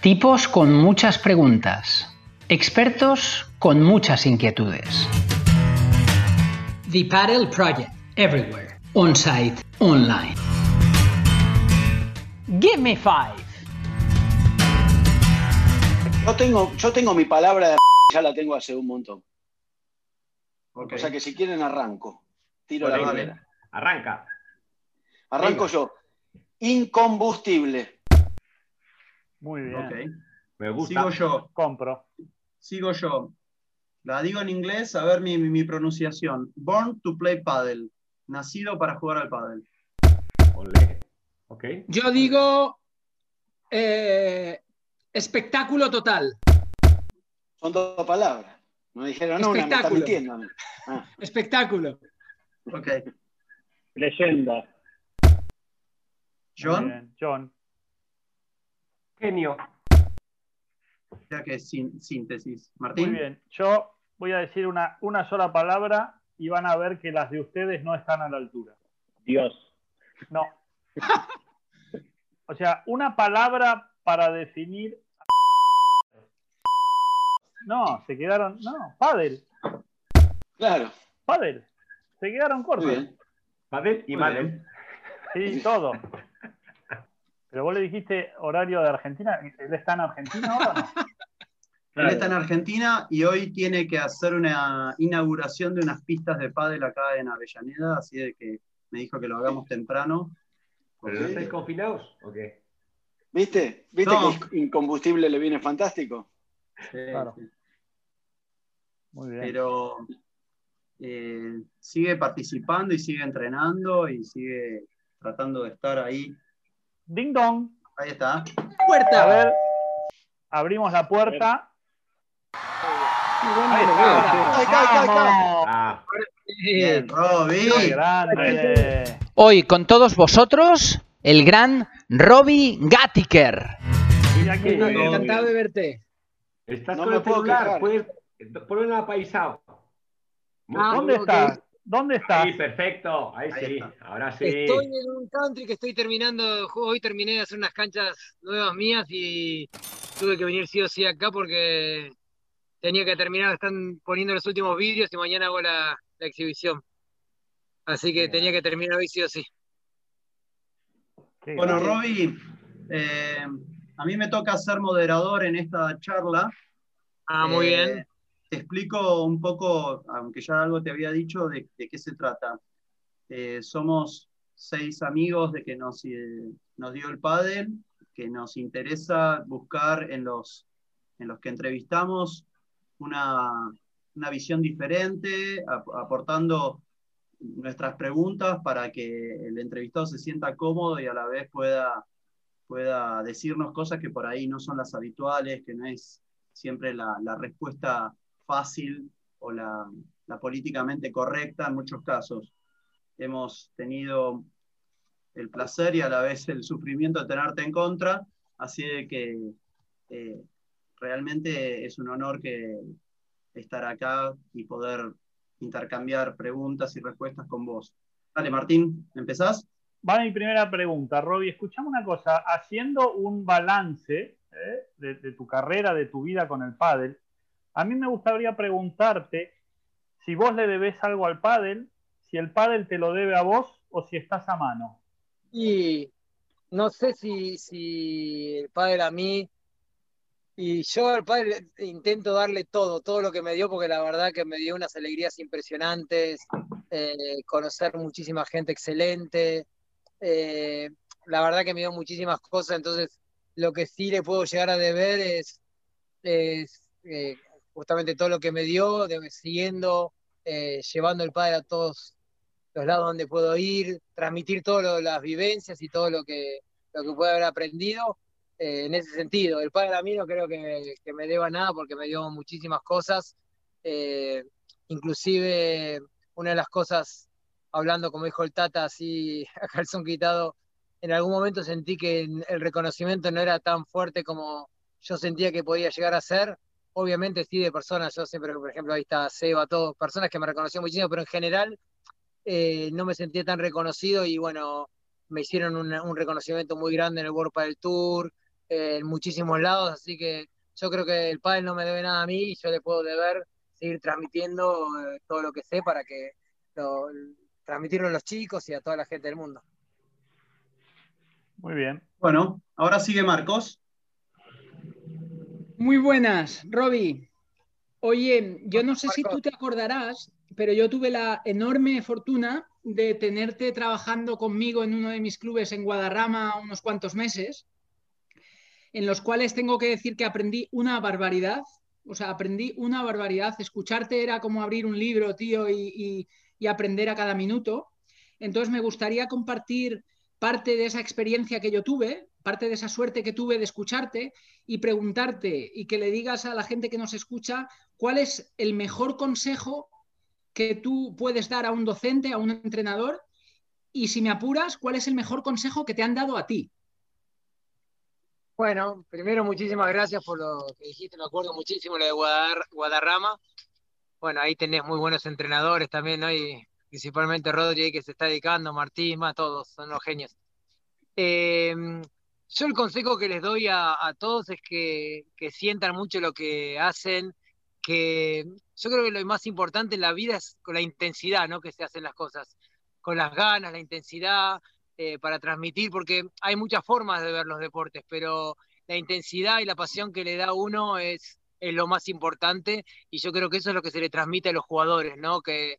Tipos con muchas preguntas. Expertos con muchas inquietudes. The Paddle Project. Everywhere. On-site. Online. Give me five. Yo tengo, yo tengo mi palabra de ya la tengo hace un montón. O sea que si quieren arranco. Tiro Bueno, la primera. Arranca. Arranco yo. Incombustible. Muy bien. Ok. Me gusta. Sigo yo. Compro. Sigo yo. La digo en inglés, a ver mi, mi- mi pronunciación. Born to play paddle. Nacido para jugar al paddle. Olé. Ok. Yo digo eh, espectáculo total. Son dos palabras. No dijeron una, me está Espectáculo. mintiendo. a mí. Ah, Espectáculo. Ok. Leyenda. John. John. Genio. ya que es sin- síntesis. Muy Martín. bien. Yo voy a decir una, una sola palabra y van a ver que las de ustedes no están a la altura. Dios. No. O sea, una palabra para definir. No, se quedaron. No, Padel. claro. Padel. Se quedaron Muy cortos. Padel y Muy Madel. Sí, todo. Pero vos le dijiste horario de Argentina. ¿Él está en Argentina ahora o no? Él está en Argentina y hoy tiene que hacer una inauguración de unas pistas de pádel acá en Avellaneda, así de que me dijo que lo hagamos temprano. ¿Pero no estáis confinados? Ok. ¿Viste? ¿Viste No. que incombustible le viene fantástico? Sí, Claro. sí. Muy bien. Pero eh, sigue participando y sigue entrenando y sigue tratando de estar ahí. Ding dong. Ahí está. A Puerta. ver, abrimos la puerta. Ahí. Ah. Hoy con todos vosotros, el gran Robbie Gattiker. Encantado de verte. estás No con el celular. Puedes ponerlo apaisado. Ah, ¿Dónde estás? ¿Dónde estás? Sí, perfecto. Ahí, Ahí sí. está. Ahora sí. Estoy en un country que estoy terminando, hoy terminé de hacer unas canchas nuevas mías y tuve que venir sí o sí acá porque tenía que terminar, están poniendo los últimos vídeos y mañana hago la, la exhibición. Así que tenía que terminar hoy sí o sí. Bueno. Robbie, eh, a mí me toca ser moderador en esta charla. Ah, muy Eh, bien. Te explico un poco, aunque ya algo te había dicho, de, qué se trata. Eh, somos seis amigos de que nos, eh, nos dio el pádel, que nos interesa buscar en los, en los que entrevistamos una, una visión diferente, ap- aportando nuestras preguntas para que el entrevistado se sienta cómodo y a la vez pueda, pueda decirnos cosas que por ahí no son las habituales, que no es siempre la respuesta fácil o la, políticamente correcta en muchos casos. Hemos tenido el placer y a la vez el sufrimiento de tenerte en contra, así que eh, realmente es un honor que estar acá y poder intercambiar preguntas y respuestas con vos. Dale, Martín, ¿empezás? Va mi primera pregunta, Robbie. Escuchame una cosa. Haciendo un balance ¿eh? de, de tu carrera, de tu vida con el pádel, a mí me gustaría preguntarte si vos le debes algo al pádel, si el pádel te lo debe a vos o si estás a mano. Y no sé si, si el padre a mí, y yo al padre intento darle todo, todo lo que me dio, porque la verdad que me dio unas alegrías impresionantes, eh, conocer muchísima gente excelente, eh, la verdad que me dio muchísimas cosas, entonces lo que sí le puedo llegar a deber es, es, eh, justamente todo lo que me dio, de- siguiendo, eh, llevando el padre a todos los lados donde puedo ir, transmitir todas las vivencias y todo lo que, lo que puedo haber aprendido eh, en ese sentido. El padre a mí no creo que, me deba nada porque me dio muchísimas cosas, eh, inclusive una de las cosas, hablando como dijo el Tata, así a calzón quitado, en algún momento sentí que el reconocimiento no era tan fuerte como yo sentía que podía llegar a ser. Obviamente sí de personas, yo siempre, por ejemplo, ahí está Seba, todo, personas que me reconocieron muchísimo, pero en general eh, no me sentía tan reconocido y bueno, me hicieron un, un reconocimiento muy grande en el World del Tour, eh, en muchísimos lados, así que yo creo que el pádel no me debe nada a mí y yo le puedo deber seguir transmitiendo eh, todo lo que sé para que lo, transmitirlo a los chicos y a toda la gente del mundo. Muy bien. Bueno, ahora sigue Marcos. Muy buenas, Roby. Oye, yo no sé si tú te acordarás, pero yo tuve la enorme fortuna de tenerte trabajando conmigo en uno de mis clubes en Guadarrama unos cuantos meses, en los cuales tengo que decir que aprendí una barbaridad. O sea, aprendí una barbaridad. Escucharte era como abrir un libro, tío, y, y- y aprender a cada minuto. Entonces me gustaría compartir parte de esa experiencia que yo tuve, parte de esa suerte que tuve de escucharte y preguntarte y que le digas a la gente que nos escucha cuál es el mejor consejo que tú puedes dar a un docente, a un entrenador y si me apuras, cuál es el mejor consejo que te han dado a ti. Bueno, primero muchísimas gracias por lo que dijiste, me acuerdo muchísimo lo de Guadar- Guadarrama. Bueno, ahí tenés muy buenos entrenadores también, ¿no? Principalmente Rodri que se está dedicando, Martín, más todos, son los genios. Eh, yo el consejo que les doy a, a todos es que, que sientan mucho lo que hacen, que yo creo que lo más importante en la vida es con la intensidad, ¿no? Que se hacen las cosas, con las ganas, la intensidad, eh, para transmitir, porque hay muchas formas de ver los deportes, pero la intensidad y la pasión que le da uno es, es lo más importante y yo creo que eso es lo que se le transmite a los jugadores, ¿no? Que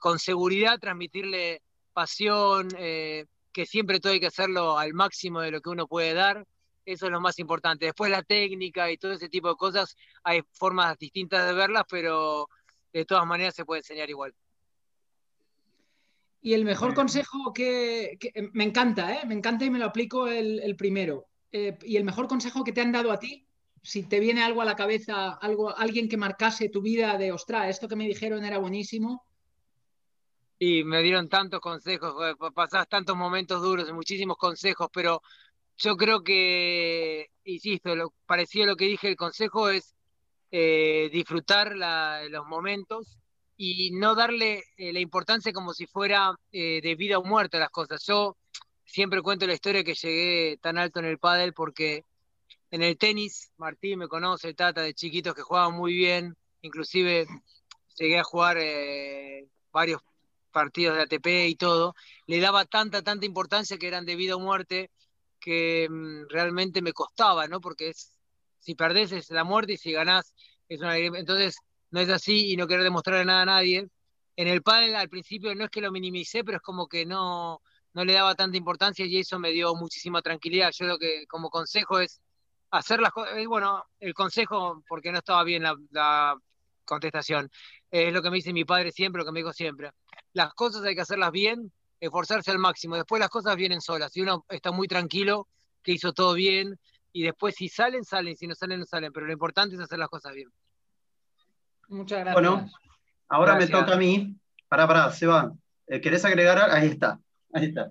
con seguridad transmitirle pasión, eh, que siempre todo hay que hacerlo al máximo de lo que uno puede dar, eso es lo más importante. Después la técnica y todo ese tipo de cosas, hay formas distintas de verlas, pero de todas maneras se puede enseñar igual. Y el mejor consejo que, que- me encanta, ¿eh? me encanta y me lo aplico el, el primero. Eh, y el mejor consejo que te han dado a ti, si te viene algo a la cabeza, algo, alguien que marcase tu vida de, ostras, esto que me dijeron era buenísimo. Y me dieron tantos consejos, pa- pasás tantos momentos duros muchísimos consejos, pero yo creo que, insisto, lo parecido a lo que dije, el consejo es eh, disfrutar los momentos y no darle eh, la importancia como si fuera eh, de vida o muerte a las cosas. Yo siempre cuento la historia que llegué tan alto en el pádel porque en el tenis, Martín me conoce, Tata, de chiquitos que jugaban muy bien, inclusive llegué a jugar eh, varios partidos de ATP y todo, le daba tanta, tanta importancia que eran de vida o muerte que mm, realmente me costaba, ¿no? Porque es, si perdés es la muerte y si ganás es una. Entonces, no es así y no querer demostrarle nada a nadie. En el pádel al principio no es que lo minimicé, pero es como que no, no le daba tanta importancia y eso me dio muchísima tranquilidad. Yo lo que como consejo es hacer las cosas, eh, bueno, el consejo, porque no estaba bien la, la contestación, es lo que me dice mi padre siempre, lo que me dijo siempre. Las cosas hay que hacerlas bien, esforzarse al máximo, después las cosas vienen solas, y uno está muy tranquilo, que hizo todo bien, y después si salen, salen, si no salen, no salen, pero lo importante es hacer las cosas bien. Muchas gracias. Bueno, ahora Gracias. me toca a mí. Pará, pará, Seba. Eh, ¿Querés agregar algo? Ahí está. Ahí está.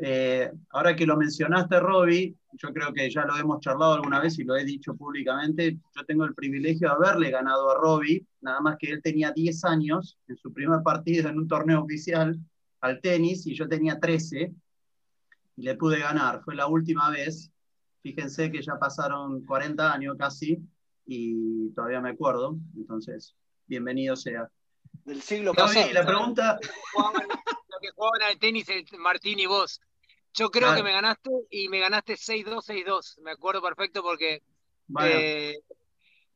Eh, ahora que lo mencionaste, Roby, yo creo que ya lo hemos charlado alguna vez y lo he dicho públicamente. Yo tengo el privilegio de haberle ganado a Roby, nada más que él tenía 10 años en su primer partido en un torneo oficial al tenis y yo tenía 13 y le pude ganar. Fue la última vez. Fíjense que ya pasaron 40 años casi y todavía me acuerdo. Entonces, bienvenido sea. Del siglo Roby, pasado. la pregunta, lo que jugaban al tenis Martín y vos. Yo creo que me ganaste y me ganaste 6-2, 6-2. Me acuerdo perfecto porque bueno, eh,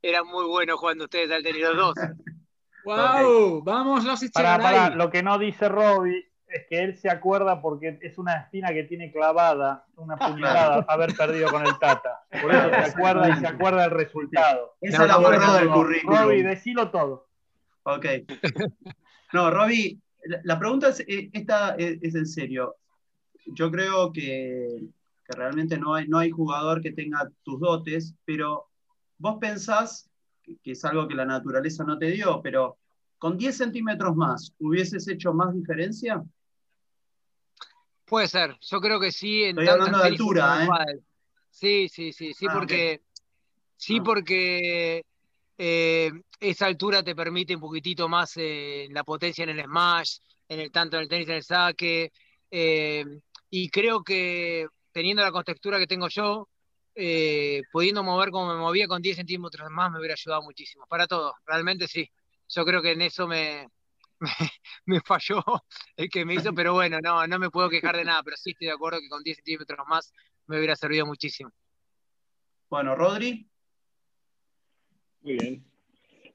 era muy bueno jugando ustedes al tenis los dos. ¡Wow! Vamos los Para, para, lo que no dice Robbie es que él se acuerda porque es una espina que tiene clavada, una puñalada, haber perdido con el Tata. Por eso se acuerda y se acuerda del resultado. esa es la verdad del Robbie, currículum. decilo todo. Ok. No, Roby, la, pregunta es, eh, esta es, es en serio. Yo creo que, que realmente no hay, no hay jugador que tenga tus dotes, pero vos pensás, que, que es algo que la naturaleza no te dio, pero con 10 centímetros más, ¿hubieses hecho más diferencia? Puede ser, yo creo que sí. En Estoy hablando de altura, ¿eh? Sí, sí, sí, sí, Ah, porque sí, Ah. porque eh, esa altura te permite un poquitito más eh, la potencia en el smash, en el tanto en el tenis en el saque, eh, y creo que teniendo la contextura que tengo yo, eh, pudiendo mover como me movía con 10 centímetros más me hubiera ayudado muchísimo. Para todo, realmente sí. Yo creo que en eso me, me, me falló el que me hizo, pero bueno, no, no me puedo quejar de nada, pero sí estoy de acuerdo que con 10 centímetros más me hubiera servido muchísimo. Bueno, Rodri. Muy bien.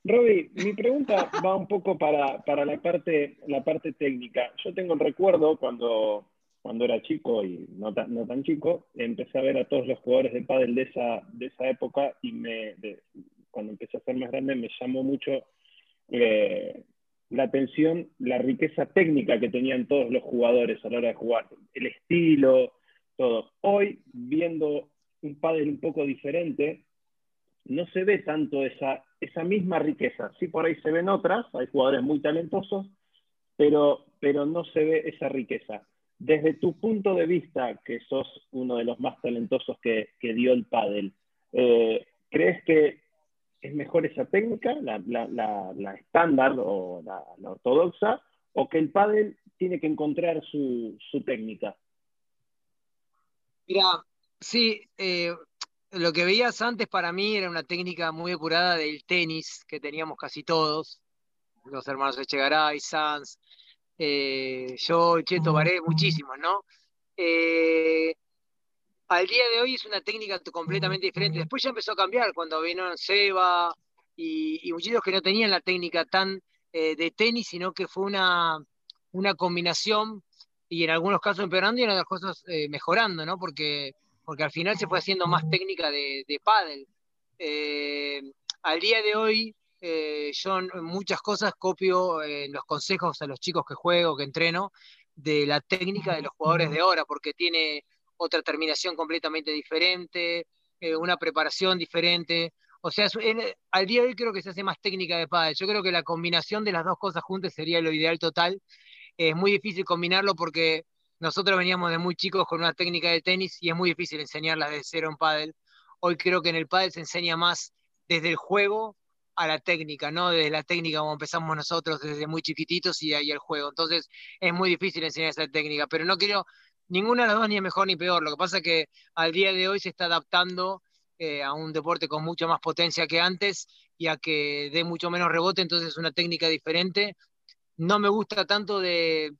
Roby, mi pregunta va un poco para, para la, parte, la parte técnica. Yo tengo el recuerdo cuando, cuando era chico y no tan, chico, empecé a ver a todos los jugadores de pádel de esa, época y me, cuando empecé a ser más grande me llamó mucho eh, la atención, la riqueza técnica que tenían todos los jugadores a la hora de jugar, el estilo, todo. Hoy, viendo un pádel un poco diferente, no se ve tanto esa, misma riqueza. Sí, por ahí se ven otras, hay jugadores muy talentosos, pero no se ve esa riqueza. Desde tu punto de vista, que sos uno de los más talentosos que, que dio el pádel, eh, ¿crees que es mejor esa técnica, la, la- la- estándar o la, ortodoxa, o que el pádel tiene que encontrar su, su técnica? Mira, sí, eh, lo que veías antes para mí era una técnica muy depurada del tenis que teníamos casi todos, los hermanos Echegaray, Sanz, eh, yo, Cheto, Baré, muchísimos, ¿no? Eh, al día de hoy es una técnica completamente diferente. Después ya empezó a cambiar cuando vino Seba y, y que no tenían la técnica tan eh, de tenis, sino que fue una, una combinación y en algunos casos empeorando y en otros casos eh, mejorando, ¿no? Porque, porque al final se fue haciendo más técnica de, de pádel. Eh, al día de hoy, eh, yo en muchas cosas copio eh, los consejos a los chicos que juego, que entreno, de la técnica de los jugadores de ahora, porque tiene otra terminación completamente diferente, eh, una preparación diferente. O sea, en- al día de hoy creo que se hace más técnica de pádel. Yo creo que la combinación de las dos cosas juntas sería lo ideal total. Es muy difícil combinarlo porque nosotros veníamos de muy chicos con una técnica de tenis y es muy difícil enseñarla de cero en pádel. Hoy creo que en el pádel se enseña más desde el juego a la técnica, no desde la técnica como empezamos nosotros desde muy chiquititos y ahí el juego. Entonces es muy difícil enseñar esa técnica, pero no quiero ninguna de las dos ni es mejor ni peor. Lo que pasa es que al día de hoy se está adaptando eh, a un deporte con mucha más potencia que antes y a que dé mucho menos rebote, entonces es una técnica diferente. No me gusta tanto de,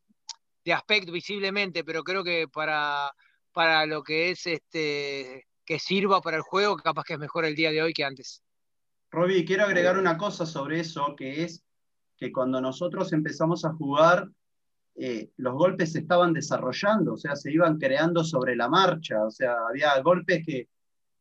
de aspecto visiblemente, pero creo que para, para lo que es este que sirva para el juego, capaz que es mejor el día de hoy que antes. Roby, quiero agregar una cosa sobre eso, que es que cuando nosotros empezamos a jugar, eh, los golpes se estaban desarrollando, o sea, se iban creando sobre la marcha, o sea, había golpes que,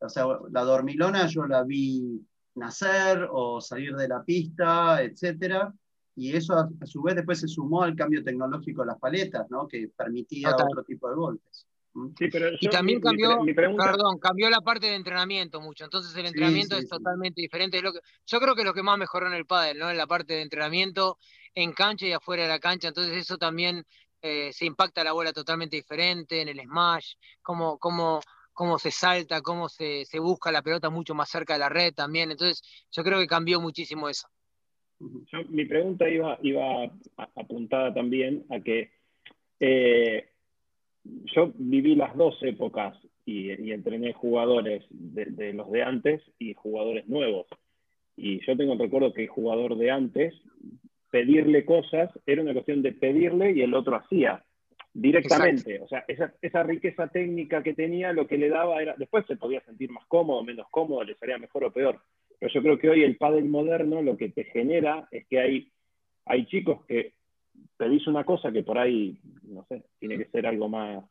o sea, la dormilona yo la vi nacer o salir de la pista, etcétera, y eso a, a su vez después se sumó al cambio tecnológico de las paletas, ¿no? Que permitía Total. otro tipo de golpes. Sí, pero Y yo- también mi- cambió, pre- mi pregunta- perdón, cambió la parte de entrenamiento mucho. Entonces el entrenamiento sí, es totalmente diferente. Lo que, yo creo que lo que más mejoró en el pádel, ¿no? En la parte de entrenamiento en cancha y afuera de la cancha. Entonces eso también eh, se impacta la bola totalmente diferente en el smash, cómo, cómo, cómo se salta, cómo se, se busca la pelota mucho más cerca de la red también. Entonces yo creo que cambió muchísimo eso. Yo- mi pregunta iba, iba apuntada también a que eh, yo viví las dos épocas y, y entrené jugadores de, de los de antes y jugadores nuevos. Y yo tengo el recuerdo que el jugador de antes, pedirle cosas era una cuestión de pedirle y el otro hacía directamente. O sea, esa, esa riqueza técnica que tenía, lo que le daba era, después se podía sentir más cómodo, menos cómodo, le salía mejor o peor. Pero yo creo que hoy el pádel moderno lo que te genera es que hay, hay chicos que pedís una cosa que por ahí, no sé, tiene que ser algo más,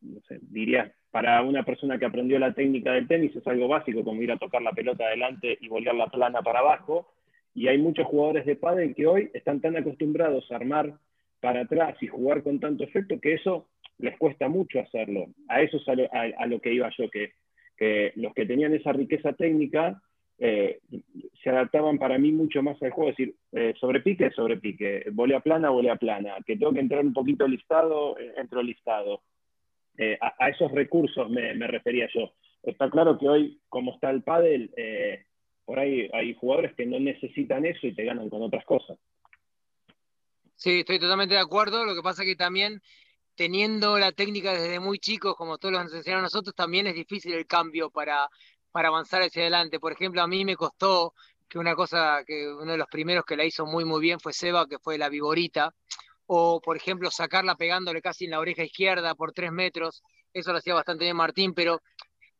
no sé, diría, para una persona que aprendió la técnica del tenis es algo básico, como ir a tocar la pelota adelante y volver la plana para abajo. Y hay muchos jugadores de pádel que hoy están tan acostumbrados a armar para atrás y jugar con tanto efecto que eso les cuesta mucho hacerlo. A eso es a lo, que iba yo, que los que tenían esa riqueza técnica eh, se adaptaban para mí mucho más al juego, es decir, eh, sobre pique, sobre pique, volea plana, volea plana, que tengo que entrar un poquito listado, eh, entro listado. Eh, a, a esos recursos me, refería yo. Está claro que hoy, como está el pádel, por ahí hay jugadores que no necesitan eso y te ganan con otras cosas. Sí, estoy totalmente de acuerdo. Lo que pasa que también teniendo la técnica desde muy chicos, como todos los nos enseñaron a nosotros, también es difícil el cambio para, para avanzar hacia adelante. Por ejemplo, a mí me costó que una cosa que uno de los primeros que la hizo muy muy bien fue Seba, que fue la viborita, o por ejemplo sacarla pegándole casi en la oreja izquierda por tres metros, eso lo hacía bastante bien Martín, pero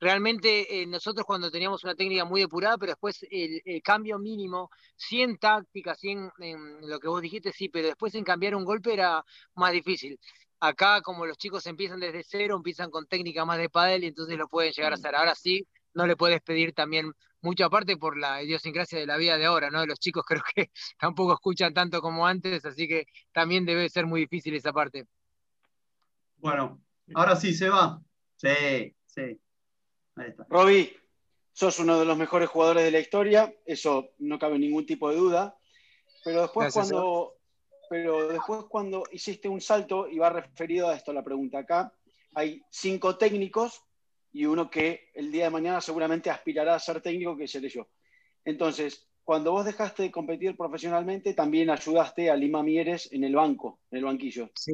realmente eh, nosotros cuando teníamos una técnica muy depurada, pero después el, el cambio mínimo, sí en táctica, sí en, en, lo que vos dijiste, sí, pero después en cambiar un golpe era más difícil. Acá, como los chicos empiezan desde cero, empiezan con técnica más de pádel y entonces lo pueden llegar a hacer. Ahora sí, no le puedes pedir también mucho aparte por la idiosincrasia de la vida de ahora, ¿no? Los chicos creo que tampoco escuchan tanto como antes, así que también debe ser muy difícil esa parte. Bueno, ahora sí se va. Sí, sí. Ahí está. Roby, sos uno de los mejores jugadores de la historia, eso no cabe ningún tipo de duda. Pero después Gracias, cuando, pero después cuando hiciste un salto, y va referido a esto la pregunta acá, hay cinco técnicos y uno que el día de mañana seguramente aspirará a ser técnico, que seré yo. Entonces, cuando vos dejaste de competir profesionalmente, también ayudaste a Lima Mieres en el banco, en el banquillo. Sí,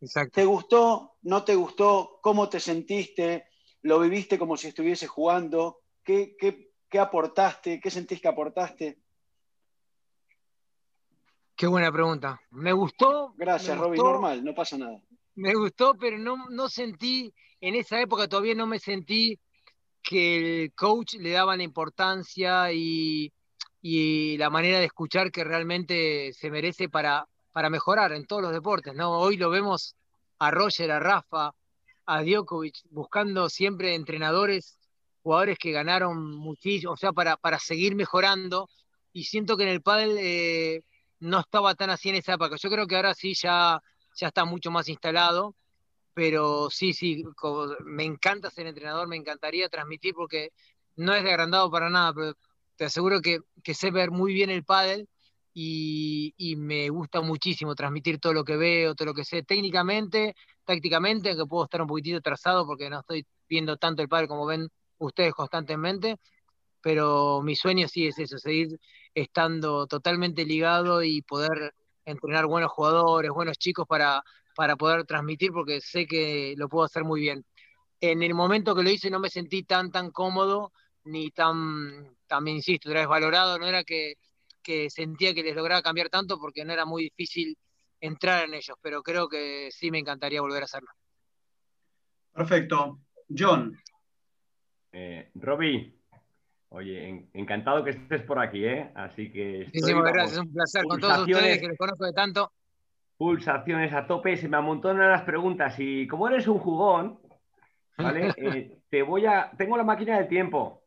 exacto. ¿Te gustó? ¿No te gustó? ¿Cómo te sentiste? ¿Lo viviste como si estuviese jugando? ¿Qué, qué, qué aportaste? ¿Qué sentís que aportaste? Qué buena pregunta. Me gustó. Gracias, me Robin. gustó, Normal, no pasa nada. Me gustó, pero no, no sentí, en esa época todavía no me sentí que el coach le daba la importancia y, y la manera de escuchar que realmente se merece para, para mejorar en todos los deportes, ¿no? Hoy lo vemos a Roger, a Rafa, a Djokovic, buscando siempre entrenadores, jugadores que ganaron muchísimo, o sea, para, para seguir mejorando, y siento que en el pádel eh, no estaba tan así en esa época. Yo creo que ahora sí ya, ya está mucho más instalado, pero sí, sí, me encanta ser entrenador, me encantaría transmitir porque no es de agrandado para nada, pero te aseguro que, que sé ver muy bien el pádel y, me gusta muchísimo transmitir todo lo que veo, todo lo que sé técnicamente, tácticamente, aunque puedo estar un poquitito atrasado porque no estoy viendo tanto el pádel como ven ustedes constantemente, pero mi sueño sí es eso, seguir estando totalmente ligado y poder entrenar buenos jugadores, buenos chicos para, para poder transmitir porque sé que lo puedo hacer muy bien. En el momento que lo hice no me sentí tan, tan cómodo ni tan, también insisto, otra vez valorado, no era que, que sentía que les lograba cambiar tanto porque no era muy difícil entrar en ellos, pero creo que sí me encantaría volver a hacerlo. Perfecto. John, Eh, Roby, oye, en- encantado que estés por aquí, ¿eh? Así que estoy, Muchísimas vamos, gracias, es un placer con todos ustedes que les conozco de tanto. pulsaciones a tope, se me amontonan las preguntas y como eres un jugón, ¿vale? Eh, te voy a, tengo la máquina del tiempo,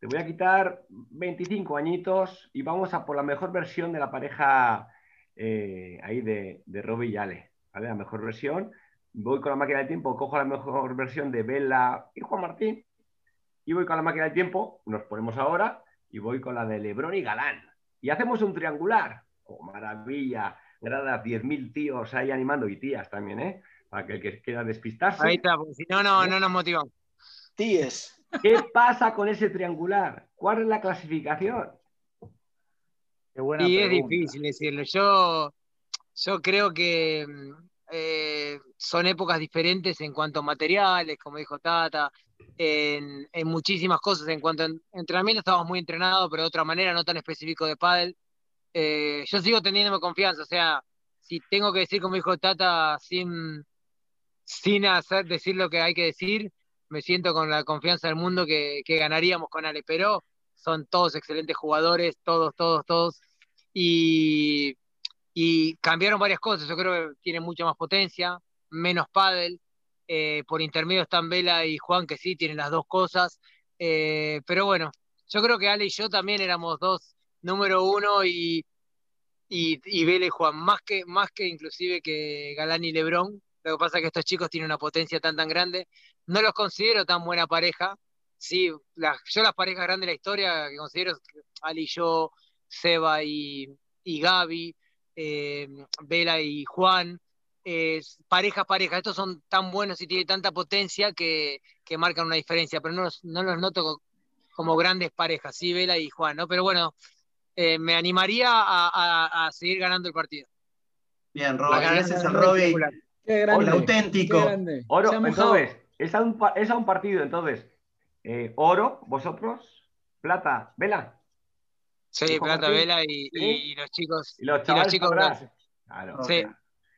te voy a quitar 25 añitos y vamos a por la mejor versión de la pareja eh, ahí de, de Robbie y Ale, ¿vale? La mejor versión. Voy con la máquina del tiempo, cojo la mejor versión de Bella y Juan Martín y voy con la máquina del tiempo, nos ponemos ahora y voy con la de Lebron y Galán. Y hacemos un triangular. ¡Oh, maravilla! Gradas, 10.000 tíos ahí animando y tías también, ¿eh? Para que el que quiera despistarse. Ahí está, porque si no, no, no nos motivamos. Tíes. ¿Qué pasa con ese triangular? ¿Cuál es la clasificación? Qué buena Y es difícil decirlo. Yo, yo creo que mm, eh, son épocas diferentes en cuanto a materiales, como dijo Tata, en, en muchísimas cosas. En cuanto a en- entrenamiento estamos muy entrenados, pero de otra manera, no tan específico de pádel. Eh, yo sigo teniéndome confianza, o sea, si tengo que decir como dijo Tata sin, sin hacer decir lo que hay que decir, me siento con la confianza del mundo que, que ganaríamos con Ale, pero son todos excelentes jugadores, todos, todos, todos, y, y cambiaron varias cosas, yo creo que tienen mucha más potencia, menos pádel, eh, por intermedio están Vela y Juan, que sí, tienen las dos cosas, eh, pero bueno, yo creo que Ale y yo también éramos dos número uno y, y, y Vela y Juan, más que, más que inclusive que Galán y Lebrón, lo que pasa es que estos chicos tienen una potencia tan tan grande, no los considero tan buena pareja, sí, las- yo las parejas grandes de la historia que considero Ali y yo, Seba y, y Gaby, eh, y Juan, es pareja pareja, estos son tan buenos y tienen tanta potencia que, que marcan una diferencia, pero no los, no los noto co- como grandes parejas, sí, Vela y Juan, ¿no? Pero bueno, eh, me animaría a, a- a seguir ganando el partido. bien, A Robbie. ganar Ese es el el Robbie. triangular. Qué grande. auténtico. Qué grande. Oro, entonces, es a un, es a un partido, entonces. Eh, oro, vosotros, plata, vela. Sí, Plata Martín. Vela y, Sí. y los chicos. Y los y los chicos atrás. Claro. Sí.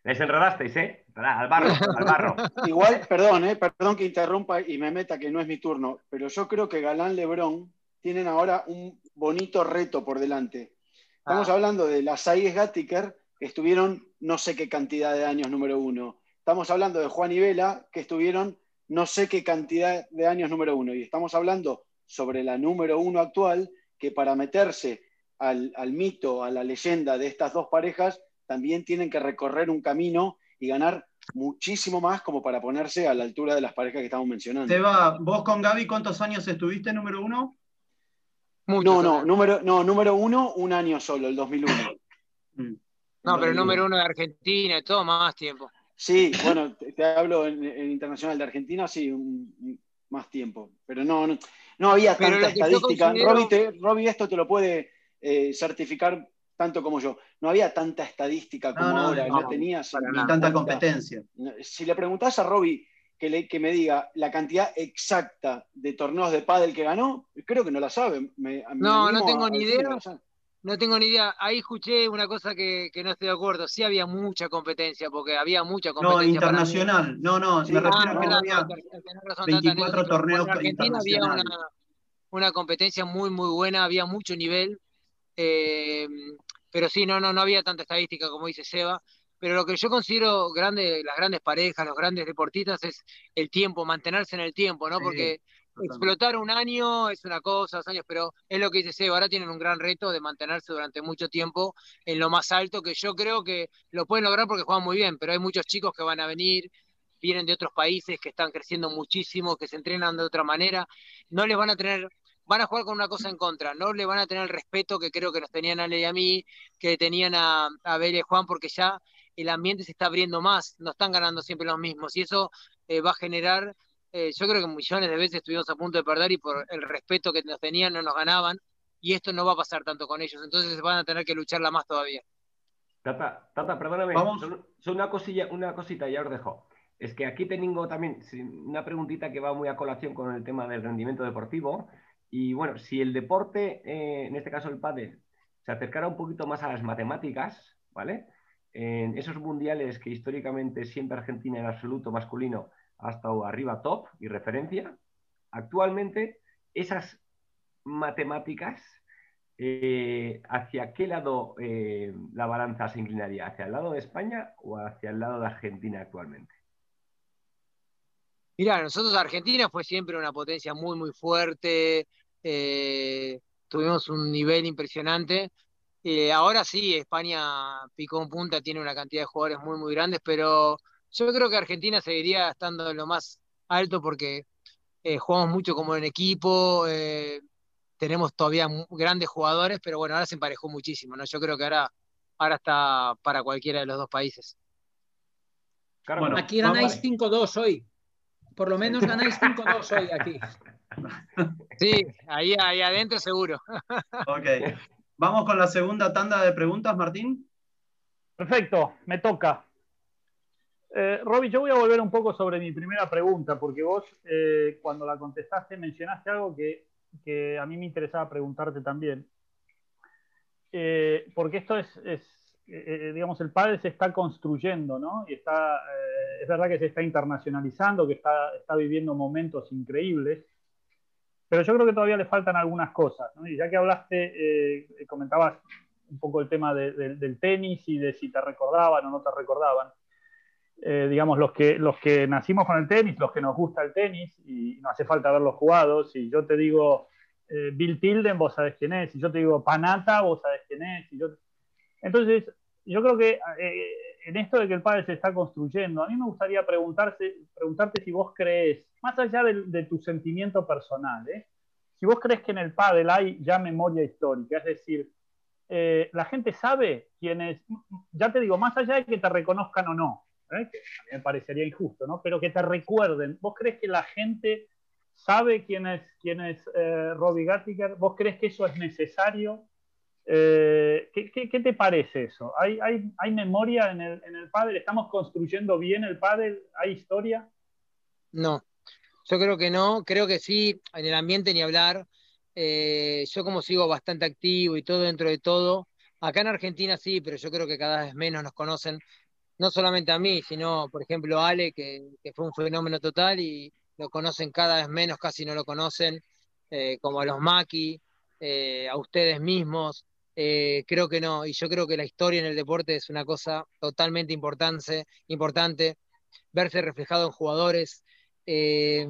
Les enredasteis, ¿eh? Al barro, al barro. Igual, perdón, eh, perdón que interrumpa y me meta que no es mi turno, pero yo creo que Galán Lebrón tienen ahora un bonito reto por delante. Estamos Ah. hablando de las Saigues Gattiker, que estuvieron no sé qué cantidad de años número uno. Estamos hablando de Juan y Vela, que estuvieron no sé qué cantidad de años número uno. Y estamos hablando sobre la número uno actual, que para meterse al, al mito, a la leyenda de estas dos parejas, también tienen que recorrer un camino y ganar muchísimo más como para ponerse a la altura de las parejas que estamos mencionando. Seba, vos con Gaby, ¿cuántos años estuviste número uno? Muchos No, no, número, no, número uno, un año solo, el 2001. Mm. No, pero el número uno de Argentina y todo más tiempo. Sí, bueno, te, te hablo en, en internacional de Argentina, sí, un- un- más tiempo. Pero no, no, no había Pero tanta estadística. considero- Robbie, te- Robbie esto te lo puede eh, certificar tanto como yo. No había tanta estadística como No, no, ahora, no, no, tenías ni nada. tanta cuenta. competencia. Si le preguntás a Robbie que, le- que me diga la cantidad exacta de torneos de pádel que ganó, creo que no la sabe. Me- me No, no tengo a ni idea. no. No tengo ni idea. Ahí escuché una cosa que, que no estoy de acuerdo. Sí había mucha competencia, porque había mucha No, competencia. mí. internacional. No, no, Sí, me refiero Ah, a es que no había. no, Tata, en 24 eso, pero torneos en Argentina había una, una competencia muy, muy buena, había mucho nivel. eh, pero sí, no, no, no había tanta estadística como dice Seba. Pero lo que yo considero grande, las grandes parejas, los grandes deportistas, es el tiempo, mantenerse en el tiempo, ¿no? Porque explotar un año es una cosa, dos años, pero es lo que dice Seba, ahora tienen un gran reto de mantenerse durante mucho tiempo en lo más alto, que yo creo que lo pueden lograr porque juegan muy bien, pero hay muchos chicos que van a venir, vienen de otros países que están creciendo muchísimo, que se entrenan de otra manera, no les van a tener, van a jugar con una cosa en contra, no le van a tener el respeto que creo que nos tenían a Ale y a mí, que tenían a, a Bel y a Juan, porque ya el ambiente se está abriendo más, no están ganando siempre los mismos, y eso eh, va a generar eh, yo creo que millones de veces estuvimos a punto de perder y por el respeto que nos tenían no nos ganaban y esto no va a pasar tanto con ellos, entonces van a tener que lucharla más todavía. Tata, Tata, perdóname, Vamos. una cosilla, una cosita, ya os dejo. Es que aquí tengo también una preguntita que va muy a colación con el tema del rendimiento deportivo. Y bueno, si el deporte, eh, en este caso el pádel, se acercara un poquito más a las matemáticas, ¿vale? En esos mundiales que históricamente siempre Argentina en absoluto masculino ha estado arriba top y referencia, actualmente esas matemáticas eh, ¿hacia qué lado eh, la balanza se inclinaría? ¿Hacia el lado de España o hacia el lado de Argentina actualmente? Mira, nosotros Argentina fue siempre una potencia muy, muy fuerte, eh, tuvimos un nivel impresionante. Eh, ahora sí, España picó en punta, tiene una cantidad de jugadores muy, muy grandes, pero yo creo que Argentina seguiría estando en lo más alto porque eh, jugamos mucho como en equipo, eh, tenemos todavía grandes jugadores, pero bueno, ahora se emparejó muchísimo, ¿no? Yo creo que ahora, ahora está para cualquiera de los dos países. Bueno, Aquí ganáis 5-2 hoy. Por lo menos ganáis 5-2 hoy aquí. Sí, ahí, ahí adentro seguro. Ok. Vamos con la segunda tanda de preguntas, Martín. Perfecto, me toca. Eh, Roby, yo voy a volver un poco sobre mi primera pregunta, porque vos eh, cuando la contestaste mencionaste algo que, que a mí me interesaba preguntarte también. Eh, porque esto es, es, eh, eh, digamos, el padre se está construyendo, ¿no? Y está, eh, es verdad que se está internacionalizando, que está, está viviendo momentos increíbles, pero yo creo que todavía le faltan algunas cosas, ¿no? Y ya que hablaste, comentabas un poco el tema de- de- del tenis y de si te recordaban o no te recordaban. Digamos, los que, los que nacimos con el tenis, los que nos gusta el tenis, y no hace falta verlos jugados, si yo te digo Bill Tilden, vos sabés quién es, si yo te digo Panata, vos sabés quién es. si yo- Entonces, yo creo que eh, en esto de que el padre se está construyendo, a mí me gustaría preguntarse, preguntarte si vos crees, más allá del- de, tu sentimiento personal, ¿eh? si vos crees que en el pádel hay ya memoria histórica, es decir, eh, la gente sabe quién es, ya te digo, más allá de que te reconozcan o no, ¿eh? que a mí me parecería injusto, ¿no? pero que te recuerden, ¿vos crees que la gente sabe quién es, quién es eh, Robbie Gattiger? ¿Vos crees que eso es necesario? Eh, ¿qué, te parece eso? ¿Hay, memoria en el, en el pádel? ¿Estamos construyendo bien el pádel? ¿Hay historia? No, yo creo que no. Creo que sí, en el ambiente ni hablar. Eh, yo como sigo bastante activo y todo dentro de todo, acá en Argentina sí, pero yo creo que cada vez menos nos conocen, no solamente a mí, sino, por ejemplo, Ale, que, fue un fenómeno total y lo conocen cada vez menos, casi no lo conocen, eh, como a los Maki, a ustedes mismos. Eh, creo que no, y yo creo que la historia en el deporte es una cosa totalmente importante, importante verse reflejado en jugadores, eh,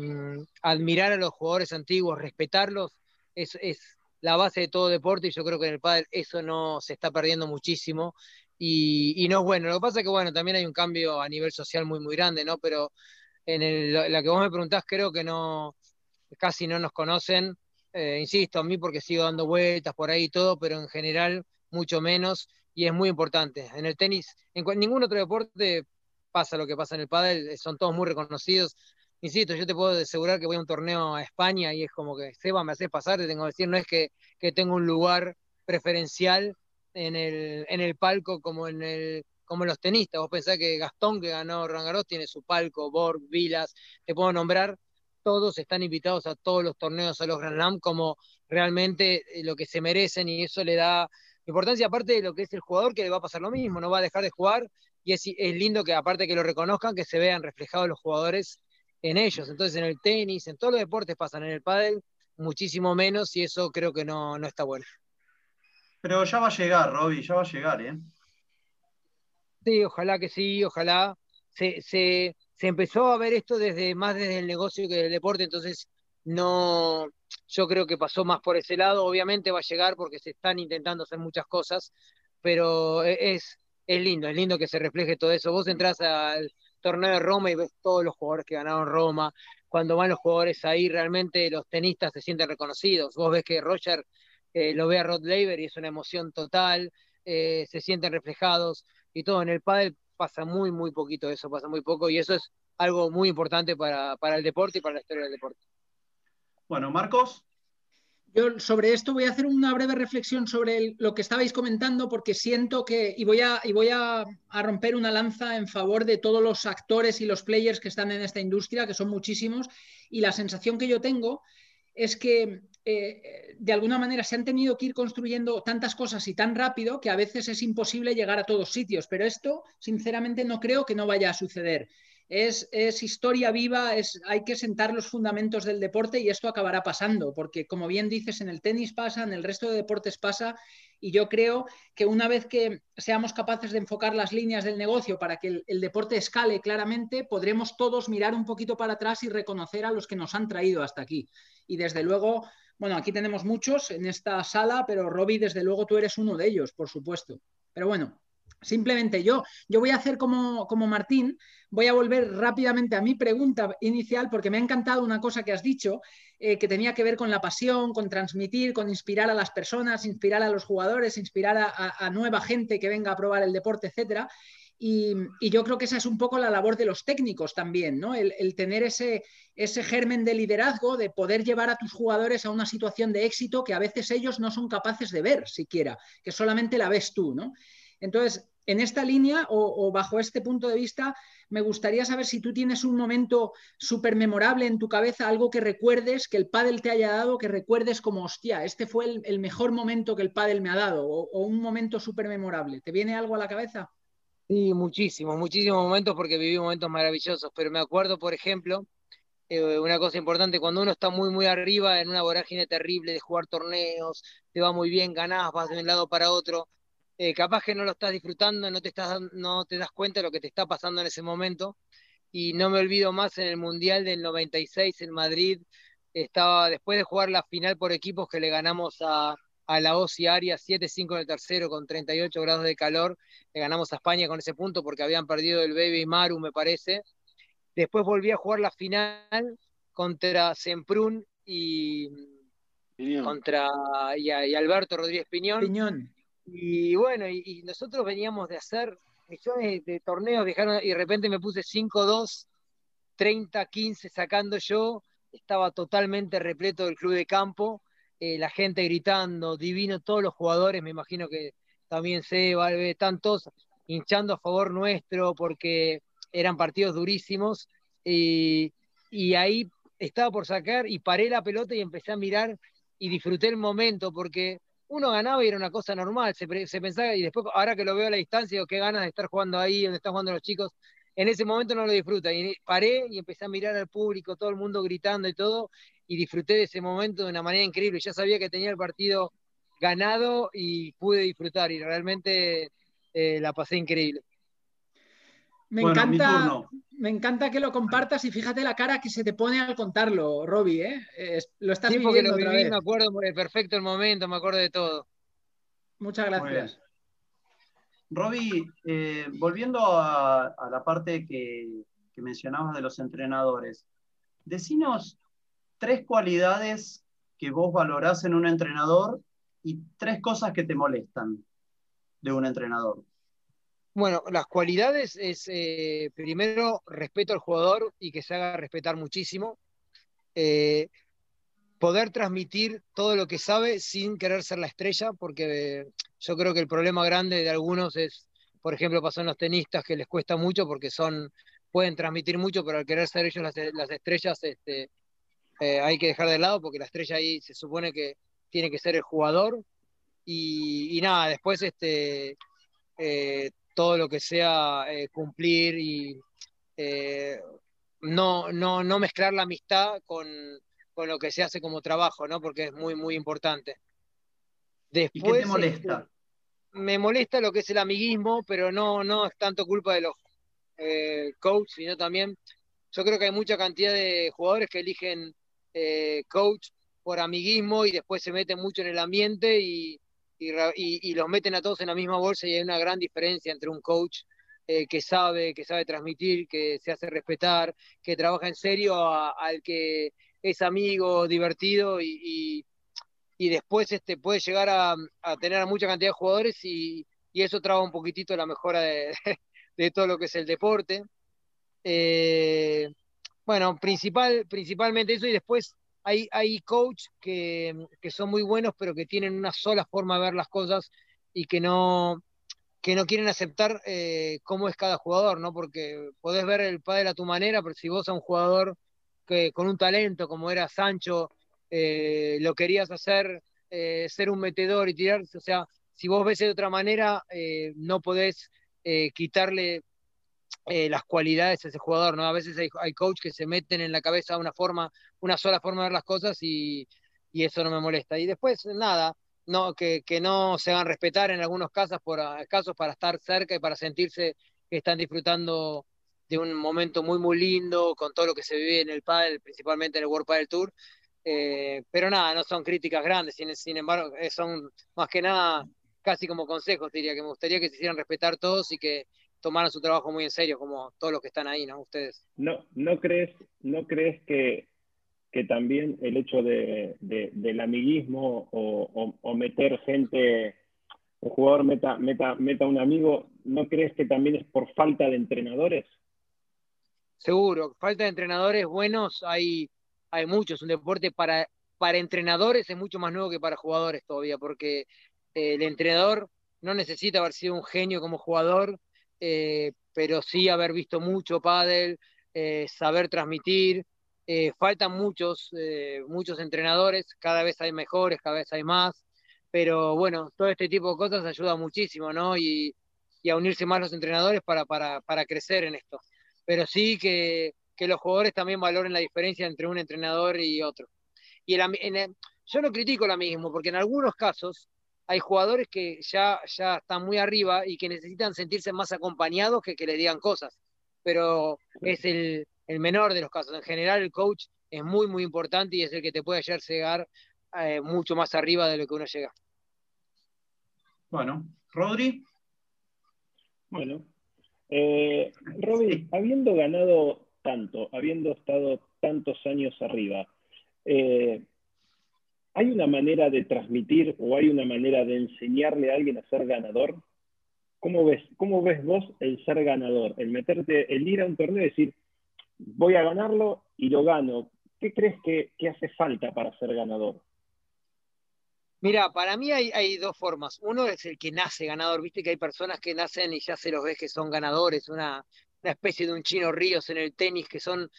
admirar a los jugadores antiguos, respetarlos, es, es, la base de todo deporte y yo creo que en el pádel eso no se está perdiendo muchísimo y, no es bueno. Lo que pasa es que bueno, también hay un cambio a nivel social muy muy grande, ¿no? Pero en el, la que vos me preguntás creo que no, casi no nos conocen eh, insisto, a mí porque sigo dando vueltas por ahí y todo, pero en general mucho menos y es muy importante. En el tenis, en ningún otro deporte pasa lo que pasa en el pádel, eh, son todos muy reconocidos. Insisto, yo te puedo asegurar que voy a un torneo a España y es como que, Seba, me haces pasar, te tengo que decir, no es que, que tengo un lugar preferencial en el, en el palco como en el como los tenistas. Vos pensás que Gastón, que ganó Roland Garros, tiene su palco, Borg, Vilas, te puedo nombrar, todos están invitados a todos los torneos, a los Grand Slam, como realmente eh, lo que se merecen y eso le da importancia, aparte de lo que es el jugador, que le va a pasar lo mismo, no va a dejar de jugar y es, es lindo que aparte que lo reconozcan, que se vean reflejados los jugadores en ellos. Entonces en el tenis, en todos los deportes pasan, en el pádel muchísimo menos y eso creo que no, no está bueno. Pero ya va a llegar, Robbie, ya va a llegar, ¿eh? Sí, ojalá que sí, ojalá. Se, se, se empezó a ver esto desde más desde el negocio que del deporte, entonces no, yo creo que pasó más por ese lado, obviamente va a llegar porque se están intentando hacer muchas cosas, pero e, es, es lindo, es lindo que se refleje todo eso. Vos entras al torneo de Roma y ves todos los jugadores que ganaron Roma, cuando van los jugadores ahí realmente los tenistas se sienten reconocidos, vos ves que Roger eh, lo ve a Rod Laver y es una emoción total, eh, se sienten reflejados y todo. En el pádel pasa muy, muy poquito eso, pasa muy poco y eso es algo muy importante para, para el deporte y para la historia del deporte. Bueno, Marcos. Yo sobre esto voy a hacer una breve reflexión sobre el, lo que estabais comentando porque siento que, y voy, a, y voy a, a, romper una lanza en favor de todos los actores y los players que están en esta industria, que son muchísimos, y la sensación que yo tengo es que eh, de alguna manera se han tenido que ir construyendo tantas cosas y tan rápido que a veces es imposible llegar a todos sitios, pero esto sinceramente no creo que no vaya a suceder. Es, es, historia viva, es, hay que sentar los fundamentos del deporte y esto acabará pasando, porque como bien dices, en el tenis pasa, en el resto de deportes pasa, y yo creo que una vez que seamos capaces de enfocar las líneas del negocio para que el, deporte escale claramente, podremos todos mirar un poquito para atrás y reconocer a los que nos han traído hasta aquí. Y desde luego, bueno, aquí tenemos muchos en esta sala, pero Robbie, desde luego tú eres uno de ellos, por supuesto. Pero bueno, simplemente yo, yo voy a hacer como, como Martín, voy a volver rápidamente a mi pregunta inicial porque me ha encantado una cosa que has dicho, eh, que tenía que ver con la pasión, con transmitir, con inspirar a las personas, inspirar a los jugadores, inspirar a, nueva gente que venga a probar el deporte, etcétera. Y, y, yo creo que esa es un poco la labor de los técnicos también, ¿no? El, el, tener ese, ese germen de liderazgo, de poder llevar a tus jugadores a una situación de éxito que a veces ellos no son capaces de ver siquiera, que solamente la ves tú, ¿no? Entonces, en esta línea o, bajo este punto de vista, me gustaría saber si tú tienes un momento súper memorable en tu cabeza, algo que recuerdes, que el pádel te haya dado, que recuerdes como, hostia, este fue el, mejor momento que el pádel me ha dado, o, o un momento súper memorable. ¿Te viene algo a la cabeza? Sí, muchísimos, muchísimos momentos porque viví momentos maravillosos, pero me acuerdo, por ejemplo, eh, una cosa importante, cuando uno está muy, muy arriba en una vorágine terrible de jugar torneos, te va muy bien, ganás, vas de un lado para otro, eh, capaz que no lo estás disfrutando, no te, estás, no te das cuenta de lo que te está pasando en ese momento, y no me olvido más en el Mundial del 96 en Madrid, estaba después de jugar la final por equipos que le ganamos a, a la OSI Aria 7-5 en el tercero con 38 grados de calor. Le ganamos a España con ese punto porque habían perdido el Baby Maru, me parece. Después volví a jugar la final contra Semprún y Piñón. contra y, y, Alberto Rodríguez Piñón. Piñón. Y bueno, y, nosotros veníamos de hacer millones de torneos, dejaron, y de repente me puse 5-2, 30-15 sacando yo, estaba totalmente repleto del club de campo eh, la gente gritando, divino, todos los jugadores, me imagino que también se Valve, están todos hinchando a favor nuestro porque eran partidos durísimos y ahí estaba por sacar y paré la pelota y empecé a mirar y disfruté el momento porque uno ganaba y era una cosa normal, se, pensaba y después ahora que lo veo a la distancia, digo, qué ganas de estar jugando ahí, donde están jugando los chicos, en ese momento no lo disfruta. Y paré y empecé a mirar al público, todo el mundo gritando y todo, y disfruté de ese momento de una manera increíble. Ya sabía que tenía el partido ganado y pude disfrutar y realmente eh, la pasé increíble. Me encanta, me encanta que lo compartas y fíjate la cara que se te pone al contarlo, Robbie, ¿eh? lo estás sí, viviendo lo viví, me acuerdo perfecto el momento, me acuerdo de todo. Muchas gracias. Robbie, eh, volviendo a, la parte que, que, mencionabas de los entrenadores, decinos tres cualidades que vos valorás en un entrenador y tres cosas que te molestan de un entrenador. Bueno, las cualidades es eh, primero respeto al jugador y que se haga respetar muchísimo. Eh, poder transmitir todo lo que sabe sin querer ser la estrella, porque yo creo que el problema grande de algunos es, por ejemplo, pasó en los tenistas que les cuesta mucho porque son, pueden transmitir mucho, pero al querer ser ellos las, estrellas, este, eh, hay que dejar de lado porque la estrella ahí se supone que tiene que ser el jugador. Y, nada, después este, todo lo que sea eh, cumplir y eh, no, no, no, mezclar la amistad con, lo que se hace como trabajo, ¿no? Porque es muy, muy importante. Después, ¿Y qué te molesta? Este, me molesta lo que es el amiguismo, pero no, no es tanto culpa de los eh, coaches, sino también, yo creo que hay mucha cantidad de jugadores que eligen coach por amiguismo y después se meten mucho en el ambiente y, y, los meten a todos en la misma bolsa y hay una gran diferencia entre un coach eh, que sabe, que sabe transmitir, que se hace respetar, que trabaja en serio al que es amigo, divertido y, después este, puede llegar a, tener a mucha cantidad de jugadores y, eso traba un poquitito la mejora de, todo lo que es el deporte. Eh, bueno, principal, principalmente eso y después hay, hay coach que, son muy buenos, pero que tienen una sola forma de ver las cosas y que no, que no quieren aceptar eh, cómo es cada jugador, ¿no? Porque podés ver el padre a tu manera, pero si vos a un jugador que con un talento como era Sancho, eh, lo querías hacer eh, ser un metedor y tirar, o sea, si vos ves de otra manera, no podés quitarle eh, las cualidades de ese jugador, ¿no? A veces hay, hay coach que se meten en la cabeza una forma, una sola forma de ver las cosas y, eso no me molesta. Y después, nada, no, que, no se hagan respetar en algunos casos, por, casos para estar cerca y para sentirse que están disfrutando de un momento muy, muy lindo con todo lo que se vive en el pádel, principalmente en el World Padel Tour. Eh, pero nada, no son críticas grandes, sin, sin embargo, eh, son más que nada casi como consejos, diría que me gustaría que se hicieran respetar todos y que tomaron su trabajo muy en serio, como todos los que están ahí, ¿no? Ustedes. ¿No, no crees, no crees que, que también el hecho de, del amiguismo o, meter gente, un jugador meta, meta, meta un amigo, ¿no crees que también es por falta de entrenadores? Seguro, falta de entrenadores buenos hay, hay muchos. Un deporte para, para entrenadores es mucho más nuevo que para jugadores todavía, porque eh, el entrenador no necesita haber sido un genio como jugador, eh, pero sí haber visto mucho pádel, eh, saber transmitir. Eh, faltan muchos, muchos entrenadores, cada vez hay mejores, cada vez hay más, pero bueno, todo este tipo de cosas ayuda muchísimo, ¿no? Y, a unirse más los entrenadores para, para, para crecer en esto. Pero sí que, que, los jugadores también valoren la diferencia entre un entrenador y otro. Y el, yo no critico lo mismo, porque en algunos casos hay jugadores que ya, ya están muy arriba y que necesitan sentirse más acompañados que que le digan cosas. Pero es el, menor de los casos. En general, el coach es muy, muy importante y es el que te puede hacer llegar eh, mucho más arriba de lo que uno llega. Bueno, Rodri. Bueno, eh, Rodri, habiendo ganado tanto, habiendo estado tantos años arriba, eh, ¿Hay una manera de transmitir o hay una manera de enseñarle a alguien a ser ganador? ¿Cómo ves, cómo ves vos el ser ganador? El meterte, el ir a un torneo y decir, voy a ganarlo y lo gano. ¿Qué crees que, hace falta para ser ganador? Mira, para mí hay, dos formas. Uno es el que nace ganador. Viste que hay personas que nacen y ya se los ves que son ganadores, una, una especie de un chino ríos en el tenis que son,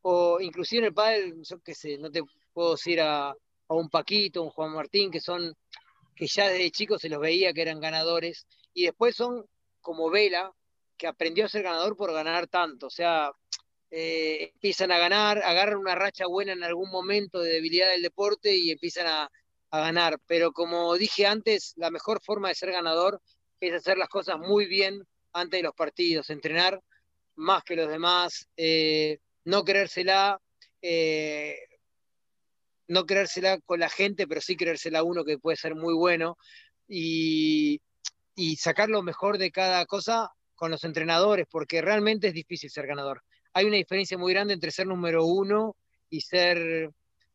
o inclusive en el pádel, yo qué sé, no te puedo decir a, a un Paquito, un Juan Martín, que son, que ya desde chicos se los veía que eran ganadores, y después son como Vela, que aprendió a ser ganador por ganar tanto. O sea, eh, empiezan a ganar, agarran una racha buena en algún momento de debilidad del deporte y empiezan a, ganar. Pero como dije antes, la mejor forma de ser ganador es hacer las cosas muy bien antes de los partidos, entrenar más que los demás, eh, no creérsela, eh, no creérsela con la gente, pero sí creérsela uno que puede ser muy bueno y, y sacar lo mejor de cada cosa con los entrenadores, porque realmente es difícil ser ganador. Hay una diferencia muy grande entre ser número uno y ser,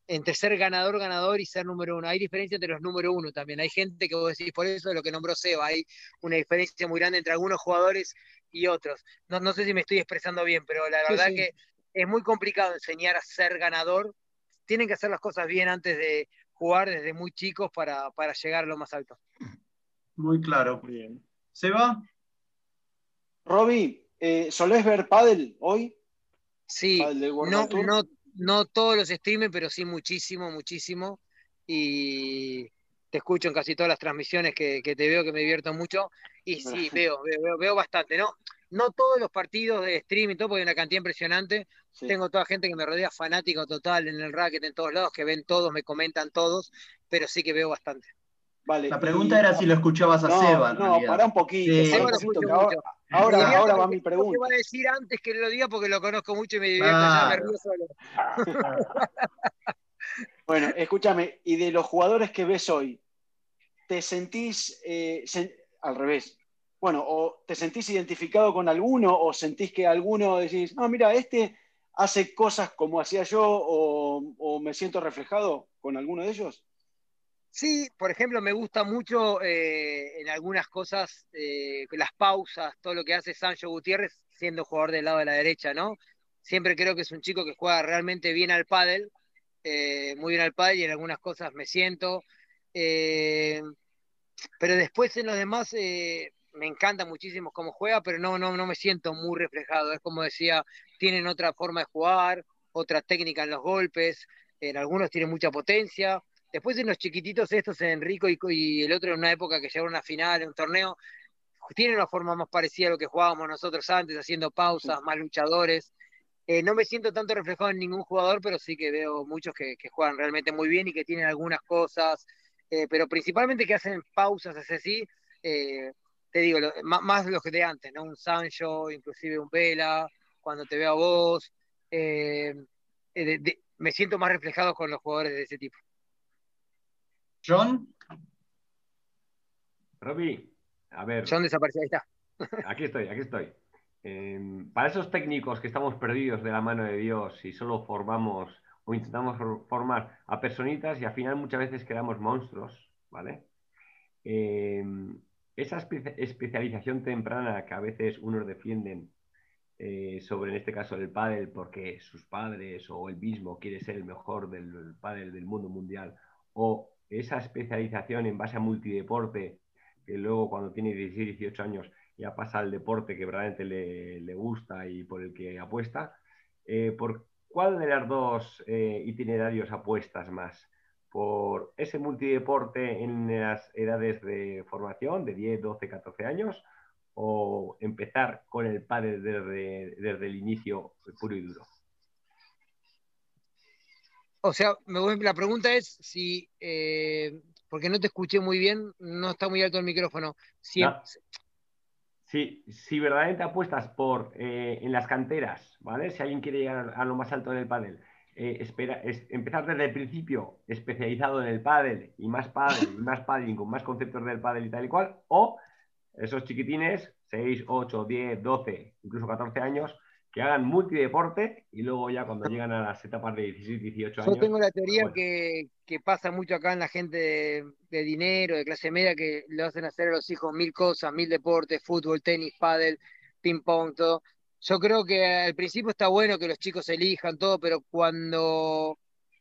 entre ser ganador, ganador y ser número uno. Hay diferencia entre los número uno también. Hay gente que vos decís, por eso de lo que nombró Seba, hay una diferencia muy grande entre algunos jugadores y otros. No, no sé si me estoy expresando bien, pero la verdad sí, sí. que es muy complicado enseñar a ser ganador. Tienen que hacer las cosas bien antes de jugar desde muy chicos para, para llegar a lo más alto. Muy claro. Bien. ¿Seba? Roby, eh, ¿solés ver pádel hoy? Sí, no, no, no todos los streamers, pero sí muchísimo, muchísimo. Y te escucho en casi todas las transmisiones que, que te veo, que me divierto mucho. Y sí, veo, veo, veo bastante, ¿no? No todos los partidos de streaming, todo, porque hay una cantidad impresionante. Sí. Tengo toda gente que me rodea fanático total en el racket, en todos lados, que ven todos, me comentan todos, pero sí que veo bastante. Vale. La pregunta y... era si lo escuchabas a no, Seba. No, para un poquito. Sí. Seba lo ahora, ahora, ahora va mi pregunta. Te voy a decir antes que lo diga porque lo conozco mucho y me divierto ah. ya solo. bueno, escúchame, y de los jugadores que ves hoy, ¿te sentís eh, sen al revés? Bueno, o te sentís identificado con alguno o sentís que alguno decís, no, mira, este hace cosas como hacía yo o, me siento reflejado con alguno de ellos? Sí, por ejemplo, me gusta mucho eh, en algunas cosas eh, las pausas, todo lo que hace Sancho Gutiérrez siendo jugador del lado de la derecha, ¿no? Siempre creo que es un chico que juega realmente bien al pádel, eh, muy bien al pádel y en algunas cosas me siento. Pero después en los demás eh, me encanta muchísimo cómo juega, pero no, no, no me siento muy reflejado. Es como decía, tienen otra forma de jugar, otra técnica en los golpes, en algunos tienen mucha potencia Después en los chiquititos estos, Enrico y, y, el otro en una época que llegaron a una final, en un torneo, tienen una forma más parecida a lo que jugábamos nosotros antes, haciendo pausas, más luchadores. Eh, no me siento tanto reflejado en ningún jugador, pero sí que veo muchos que, que juegan realmente muy bien y que tienen algunas cosas, eh, pero principalmente que hacen pausas así, eh, te digo, lo, más, más los que de antes, ¿no? Un Sancho, inclusive un Vela, cuando te veo a vos. Eh, de, de, me siento más reflejado con los jugadores de ese tipo. John. Robbie, a ver. John desapareció, ahí está. Aquí estoy, aquí estoy. Eh, para esos técnicos que estamos perdidos de la mano de Dios y solo formamos o intentamos formar a personitas y al final muchas veces quedamos monstruos, ¿vale? Eh, esa espe especialización temprana que a veces unos defienden eh, sobre, en este caso, el pádel porque sus padres o él mismo quiere ser el mejor del pádel del mundo mundial o esa especialización en base a multideporte, que luego cuando tiene 16, 18 años ya pasa al deporte que verdaderamente le, le gusta y por el que apuesta, eh, ¿por cuál de los dos eh, itinerarios apuestas más? ¿Por ese multideporte en las edades de formación, de 10, 12, 14 años? ¿O empezar con el padre desde, desde el inicio puro y duro? O sea, la pregunta es si, eh, porque no te escuché muy bien, no está muy alto el micrófono. Si, no. Sí, si verdaderamente apuestas por eh, en las canteras, ¿vale? Si alguien quiere llegar a lo más alto en el pádel, eh, espera, es, empezar desde el principio especializado en el pádel y más pádel más paddling con más conceptos del pádel y tal y cual, o esos chiquitines, 6, 8, 10, 12, incluso 14 años, que hagan multideporte y luego ya cuando llegan a las etapas de 16, 18 años. Yo tengo la teoría bueno. que, que, pasa mucho acá en la gente de, de, dinero, de clase media, que le hacen hacer a los hijos mil cosas, mil deportes, fútbol, tenis, pádel, ping pong, todo. Yo creo que al principio está bueno que los chicos elijan todo, pero cuando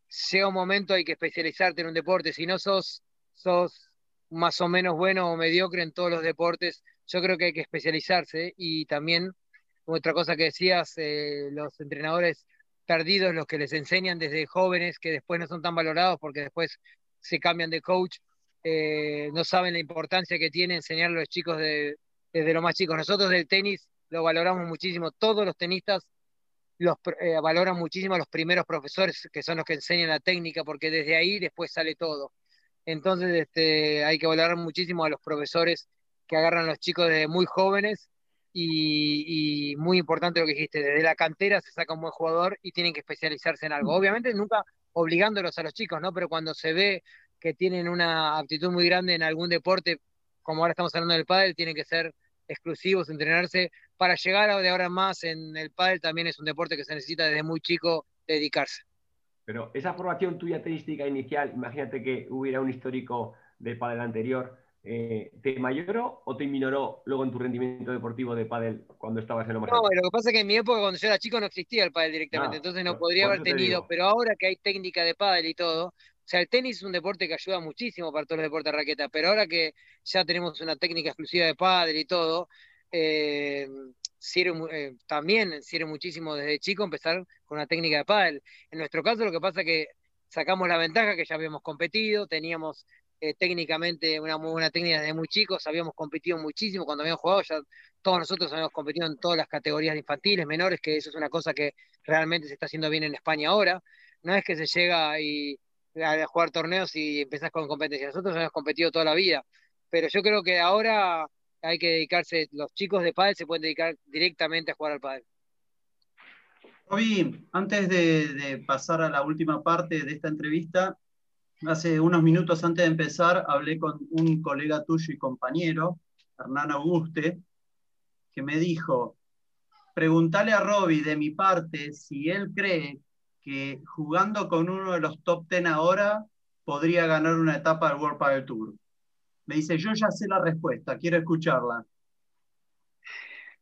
sea un momento hay que especializarte en un deporte. Si no sos sos más o menos bueno o mediocre en todos los deportes, yo creo que hay que especializarse y también otra cosa que decías, eh, los entrenadores perdidos, los que les enseñan desde jóvenes, que después no son tan valorados porque después se cambian de coach, eh, no saben la importancia que tiene enseñar a los chicos desde lo más chicos. Nosotros del tenis lo valoramos muchísimo, todos los tenistas los eh, valoran muchísimo a los primeros profesores que son los que enseñan la técnica, porque desde ahí después sale todo. Entonces este, hay que valorar muchísimo a los profesores que agarran a los chicos desde muy jóvenes y, muy importante lo que dijiste, desde la cantera se saca un buen jugador y tienen que especializarse en algo. Obviamente nunca obligándolos a los chicos, ¿no? Pero cuando se ve que tienen una aptitud muy grande en algún deporte, como ahora estamos hablando del pádel, tienen que ser exclusivos, entrenarse para llegar de ahora más en el pádel también es un deporte que se necesita desde muy chico dedicarse. Pero esa formación tuya tenística inicial, imagínate que hubiera un histórico de pádel anterior, eh, ¿te mayoró o te minoró luego en tu rendimiento deportivo de pádel cuando estabas en lo más No, lo que pasa es que en mi época cuando yo era chico no existía el pádel directamente, ah, entonces no podría haber tenido, pero ahora que hay técnica de pádel y todo, o sea, el tenis es un deporte que ayuda muchísimo para todos los deportes de raqueta, pero ahora que ya tenemos una técnica exclusiva de pádel y todo, eh, sirve, eh, también sirve muchísimo desde chico empezar con una técnica de pádel. En nuestro caso lo que pasa es que sacamos la ventaja que ya habíamos competido, teníamos eh, técnicamente una muy buena técnica desde muy chicos, habíamos competido muchísimo cuando habíamos jugado, ya todos nosotros habíamos competido en todas las categorías infantiles, menores, que eso es una cosa que realmente se está haciendo bien en España ahora. No es que se llega y, a jugar torneos y empezás con competencia, nosotros habíamos competido toda la vida, pero yo creo que ahora hay que dedicarse, los chicos de pádel se pueden dedicar directamente a jugar al pádel. Roby, antes de pasar a la última parte de esta entrevista, Hace unos minutos antes de empezar hablé con un colega tuyo y compañero, Hernán Auguste, que me dijo, pregúntale a Robbie de mi parte si él cree que jugando con uno de los top ten ahora podría ganar una etapa del World Padel Tour. Me dice, yo ya sé la respuesta, quiero escucharla.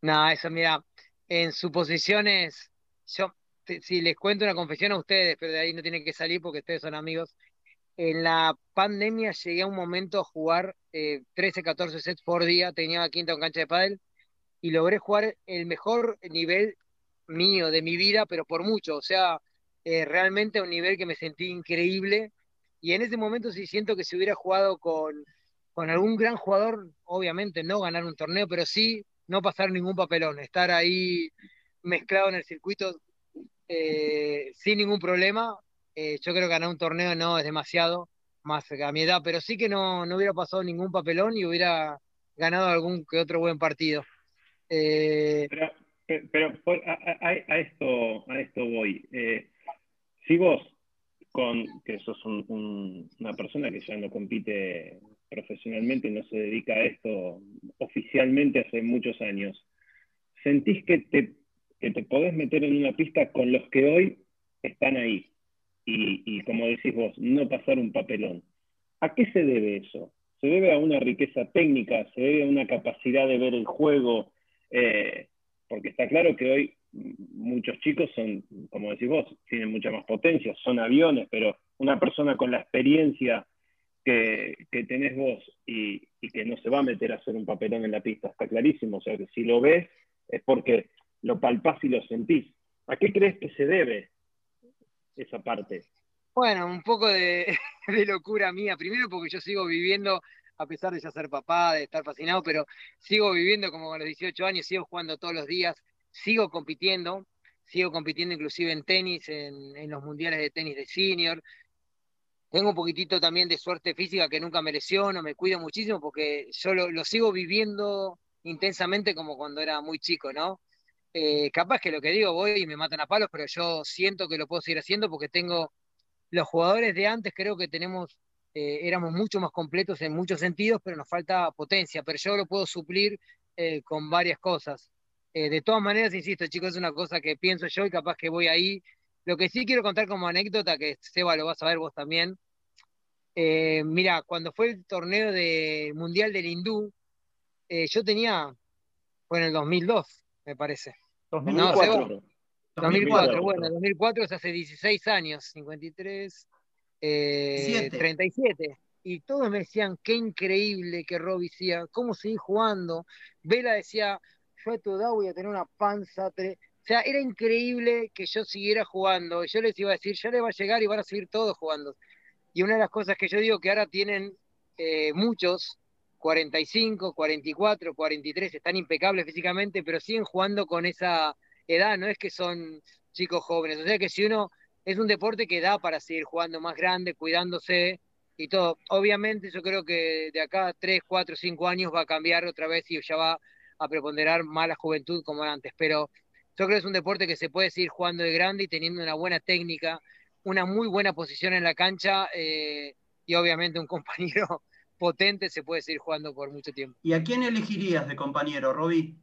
No, eso mira, en suposiciones, yo si les cuento una confesión a ustedes, pero de ahí no tienen que salir porque ustedes son amigos, en la pandemia llegué a un momento a jugar 13, eh, 14 sets por día, tenía quinta en cancha de pádel y logré jugar el mejor nivel mío de mi vida, pero por mucho, o sea, eh, realmente a un nivel que me sentí increíble y en ese momento sí siento que si hubiera jugado con, con algún gran jugador, obviamente no ganar un torneo, pero sí no pasar ningún papelón, estar ahí mezclado en el circuito eh, sin ningún problema, eh, yo creo que ganar un torneo no es demasiado, más a mi edad, pero sí que no, no hubiera pasado ningún papelón y hubiera ganado algún que otro buen partido. Eh, pero, a, esto, a esto voy. Eh, si vos, con que sos una persona que ya no compite profesionalmente y no se dedica a esto oficialmente hace muchos años, ¿sentís que te, que te podés meter en una pista con los que hoy están ahí? Y, como decís vos, no pasar un papelón. ¿A qué se debe eso? Se debe a una riqueza técnica, se debe a una capacidad de ver el juego, eh, porque está claro que hoy muchos chicos son, como decís vos, tienen mucha más potencia, son aviones, pero una persona con la experiencia que, tenés vos y, y, que no se va a meter a hacer un papelón en la pista, está clarísimo. O sea, que si lo ves es porque lo palpás y lo sentís. ¿A qué crees que se debe esa parte? Bueno, un poco de, locura mía. Primero porque yo sigo viviendo, a pesar de ya ser papá, de estar fascinado, pero sigo viviendo como a los 18 años, sigo jugando todos los días, sigo compitiendo, sigo compitiendo inclusive en tenis, en, los mundiales de tenis de senior. Tengo un poquitito también de suerte física que nunca me lesiono, me cuido muchísimo porque yo lo sigo viviendo intensamente como cuando era muy chico, ¿no? Eh, capaz que lo que digo voy y me matan a palos, pero yo siento que lo puedo seguir haciendo porque tengo los jugadores de antes, creo que tenemos, eh, éramos mucho más completos en muchos sentidos, pero nos falta potencia, pero yo lo puedo suplir eh, con varias cosas. de todas maneras, insisto, chicos, es una cosa que pienso yo y capaz que voy ahí. Lo que sí quiero contar como anécdota, que Seba lo vas a ver vos también. mira, cuando fue el torneo de Mundial del Hindú, yo tenía, fue en el 2002, me parece. 2004. 2004, bueno, 2004 es hace 16 años, 53, 37. y todos me decían, qué increíble que Robbie sea, cómo seguís jugando. Vela decía, yo a tu edad voy a tener una panza. tre-". O sea, era increíble que yo siguiera jugando. Yo les iba a decir, ya le va a llegar y van a seguir todos jugando. Y una de las cosas que yo digo que ahora tienen eh, muchos, 45, 44, 43, están impecables físicamente, pero siguen jugando con esa edad, no es que son chicos jóvenes. O sea que si uno es un deporte que da para seguir jugando más grande, cuidándose y todo. Obviamente yo creo que de acá a 3, 4, 5 años va a cambiar otra vez y ya va a preponderar más la juventud como antes, pero yo creo que es un deporte que se puede seguir jugando de grande y teniendo una buena técnica, una muy buena posición en la cancha eh, y obviamente un compañero potente se puede seguir jugando por mucho tiempo. ¿Y a quién elegirías de compañero, Roby?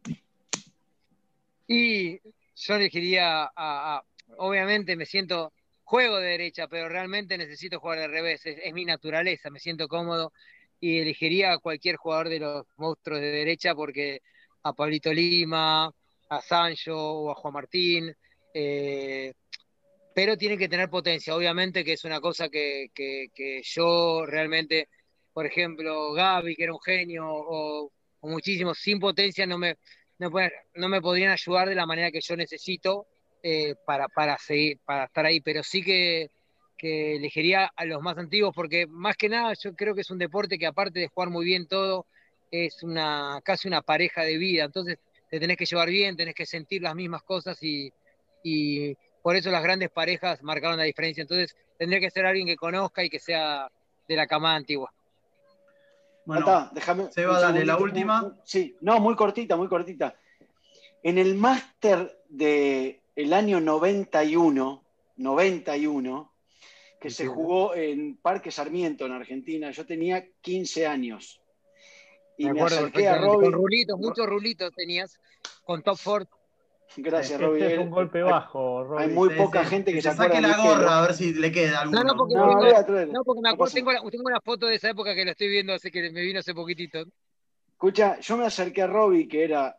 Y yo elegiría a, a- obviamente me siento, juego de derecha, pero realmente necesito jugar de revés, es, es mi naturaleza, me siento cómodo y elegiría a cualquier jugador de los monstruos de derecha porque a Pablito Lima, a Sancho o a Juan Martín, eh, pero tiene que tener potencia, obviamente que es una cosa que, que- que yo realmente, por ejemplo, Gaby, que era un genio, o, o muchísimos, sin potencia no me, no, no me podrían ayudar de la manera que yo necesito eh, para, para, seguir, para estar ahí, pero sí que, que elegiría a los más antiguos, porque más que nada yo creo que es un deporte que aparte de jugar muy bien todo, es una casi una pareja de vida, entonces te tenés que llevar bien, tenés que sentir las mismas cosas y, y por eso las grandes parejas marcaron la diferencia, entonces tendría que ser alguien que conozca y que sea de la cama antigua. Bueno, Tata, déjame. Seba, dale, la última. sí, no, muy cortita, muy cortita. En el máster del año 91, 91, que se jugó en Parque Sarmiento, en Argentina, yo tenía 15 años. Y Me me, acuerdo acerqué a Robbie. con rulitos, muchos rulitos tenías, con top four. Gracias, Este Robbie. es un golpe bajo, Hay muy Sí, poca sí, gente que, que se saque de la pelo. gorra a ver si le queda alguno. No, no, porque, No, tengo, olvídate, olvídate. no, porque me acuerdo, tengo, la- tengo una foto de esa época que lo estoy viendo, así que me vino hace poquitito. Escucha, yo me acerqué a Robbie, que era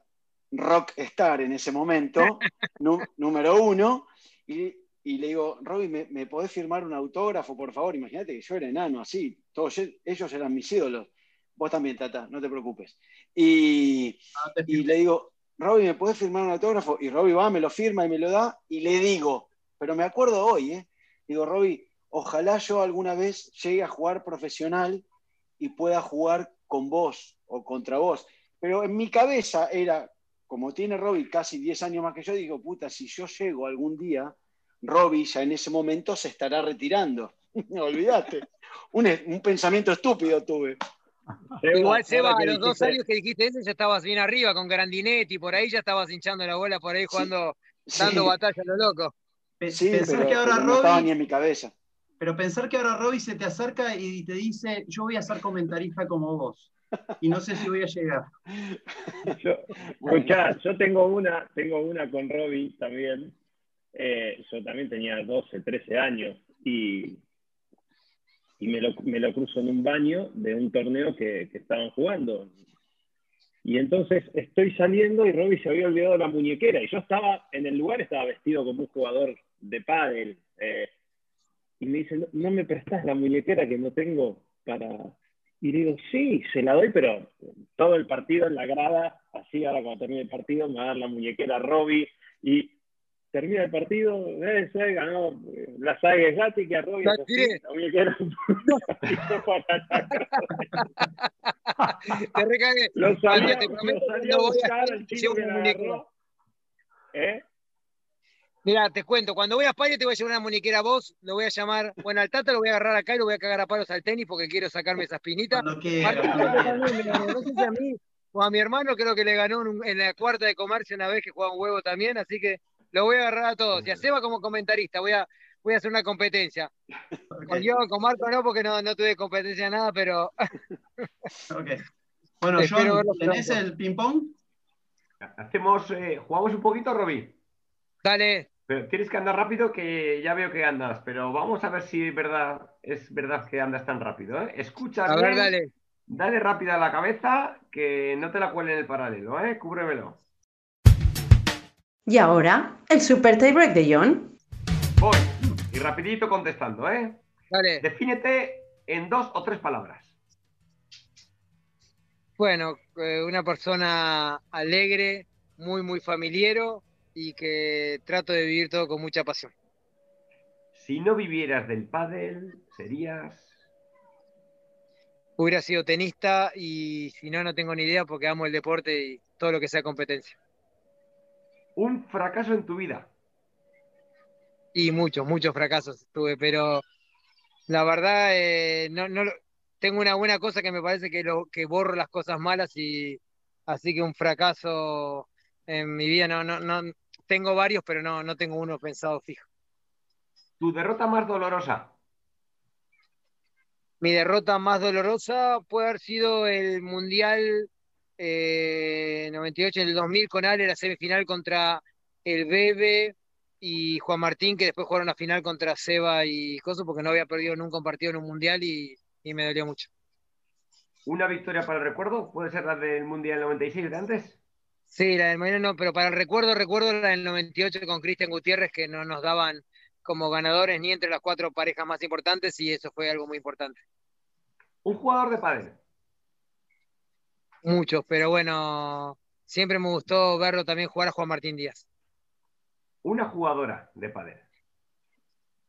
rockstar en ese momento, número uno, y, y le digo, Robbie, ¿me, me podés firmar un autógrafo, por favor? Imagínate que yo era enano, así, todos ellos eran mis ídolos. Vos también, Tata, no te preocupes. Y, Ah, te y le digo, Robbie, ¿me podés firmar un autógrafo? Y Robbie va, me lo firma y me lo da, y le digo, pero me acuerdo hoy, ¿eh? Digo, Robbie, ojalá yo alguna vez llegue a jugar profesional y pueda jugar con vos o contra vos. Pero en mi cabeza era, como tiene Robbie casi 10 años más que yo, digo, puta, si yo llego algún día, Robbie ya en ese momento se estará retirando. Olvídate. Un, un pensamiento estúpido tuve. Igual, Seba, a los dos años que dijiste eso ya estabas bien arriba con Grandinetti, por ahí ya estabas hinchando la bola, por ahí jugando, Sí, dando batalla a lo loco. Pe- sí, pensar pero, que ahora pero no estaba ni Robbie, en mi cabeza. pero pensar que ahora Robbie se te acerca y te dice, yo voy a ser comentarista como vos. Y no sé si voy a llegar. Yo, escuchá, yo tengo una, tengo una con Robbie también. Eh, yo también tenía 12, 13 años y, y me, lo, me lo cruzo en un baño de un torneo que, que estaban jugando. Y entonces estoy saliendo y Robbie se había olvidado la muñequera y yo estaba en el lugar, estaba vestido como un jugador de pádel. eh, y me dice, no, no me prestás la muñequera que no tengo para... Y digo, sí, se la doy, pero todo el partido en la grada, así ahora cuando termine el partido me va a dar la muñequera Robbie y termina el partido, eh, se ganó eh, la saga Gatti que a Robbie la- Te recagué. lo Amigo, te prometo lo no a voy a al chico que la. ¿Eh? Mira, te cuento, cuando voy a España te voy a llevar una muñequera a vos, lo voy a llamar, bueno, al Tata lo voy a agarrar acá y lo voy a cagar a palos al tenis porque quiero sacarme esa espinita. Cuando quiera, Marco cuando Polo quiera. también me ganó, no sé si a mí o a mi hermano creo que le ganó en la cuarta de comercio una vez que jugaba un huevo también, así que lo voy a agarrar a todos. Y a Seba como comentarista, voy a, voy a hacer una competencia. Con yo, con Marco no, porque no, no tuve competencia nada, pero ok. Bueno, John, ¿tenés pronto. el ping-pong? Hacemos, eh, jugamos un poquito, Roby. dale, Pero tienes que andar rápido, que ya veo que andas. Pero vamos a ver si es verdad, es verdad que andas tan rápido. ¿eh? Escucha a ver, dale. dale rápida a la cabeza, que no te la cuelen en el paralelo, ¿eh? Cúbremelo. Y ahora, el super tiebreak de John. Voy. Y rapidito contestando, ¿eh? Dale. Defínete en dos o tres palabras. Bueno, eh, una persona alegre, muy, muy familiero y que trato de vivir todo con mucha pasión. Si no vivieras del pádel, serías... Hubiera sido tenista y si no, no tengo ni idea porque amo el deporte y todo lo que sea competencia. Un fracaso en tu vida. Y muchos, muchos fracasos tuve, pero la verdad, eh, no, no, tengo una buena cosa que me parece que, lo, que borro las cosas malas y así que un fracaso en mi vida no, no, no tengo varios, pero no, no tengo uno pensado fijo. ¿Tu derrota más dolorosa? Mi derrota más dolorosa puede haber sido el Mundial eh, 98, el 2000 con Ale, la semifinal contra el Bebe y Juan Martín, que después jugaron la final contra Seba y Coso, porque no había perdido nunca un partido en un Mundial y, y me dolió mucho. ¿Una victoria para el recuerdo? ¿Puede ser la del Mundial 96 de antes? Sí, la del Mundial no, pero para el recuerdo, recuerdo la del 98 con Cristian Gutiérrez, que no nos daban como ganadores ni entre las cuatro parejas más importantes y eso fue algo muy importante. ¿Un jugador de pádel? Muchos, pero bueno, siempre me gustó verlo también jugar a Juan Martín Díaz. ¿Una jugadora de pádel?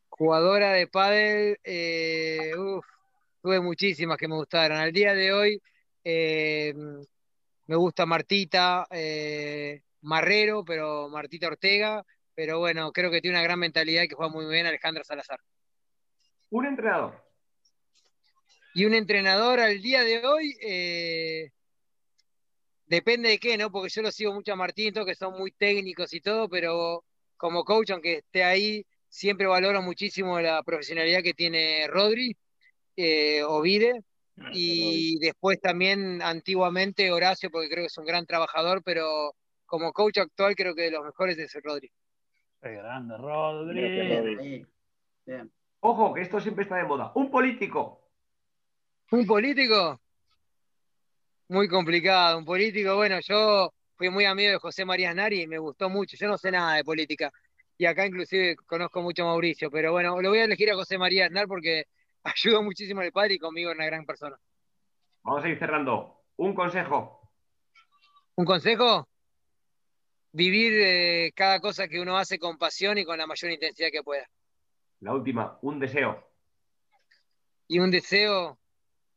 Jugadora de pádel, eh, uf, tuve muchísimas que me gustaron. Al día de hoy eh, me gusta Martita eh, Marrero, pero Martita Ortega, pero bueno, creo que tiene una gran mentalidad y que juega muy bien Alejandra Salazar. ¿Un entrenador? Y un entrenador al día de hoy, eh, depende de qué, ¿no? Porque yo lo sigo mucho a Martín, todo, que son muy técnicos y todo, pero como coach, aunque esté ahí, siempre valoro muchísimo la profesionalidad que tiene Rodri, eh, Ovide, y después también antiguamente Horacio, porque creo que es un gran trabajador, pero como coach actual creo que de los mejores es el Rodri. Qué grande, Rodri. Bien. Ojo, que esto siempre está de moda. Un político. ¿Un político? Muy complicado. Un político, bueno, yo fui muy amigo de José María Nari y me gustó mucho. Yo no sé nada de política. Y acá inclusive conozco mucho a Mauricio, pero bueno, lo voy a elegir a José María Aznar porque ayudó muchísimo al padre y conmigo es una gran persona. Vamos a ir cerrando. Un consejo. ¿Un consejo? Vivir eh, cada cosa que uno hace con pasión y con la mayor intensidad que pueda. La última, un deseo. Y un deseo,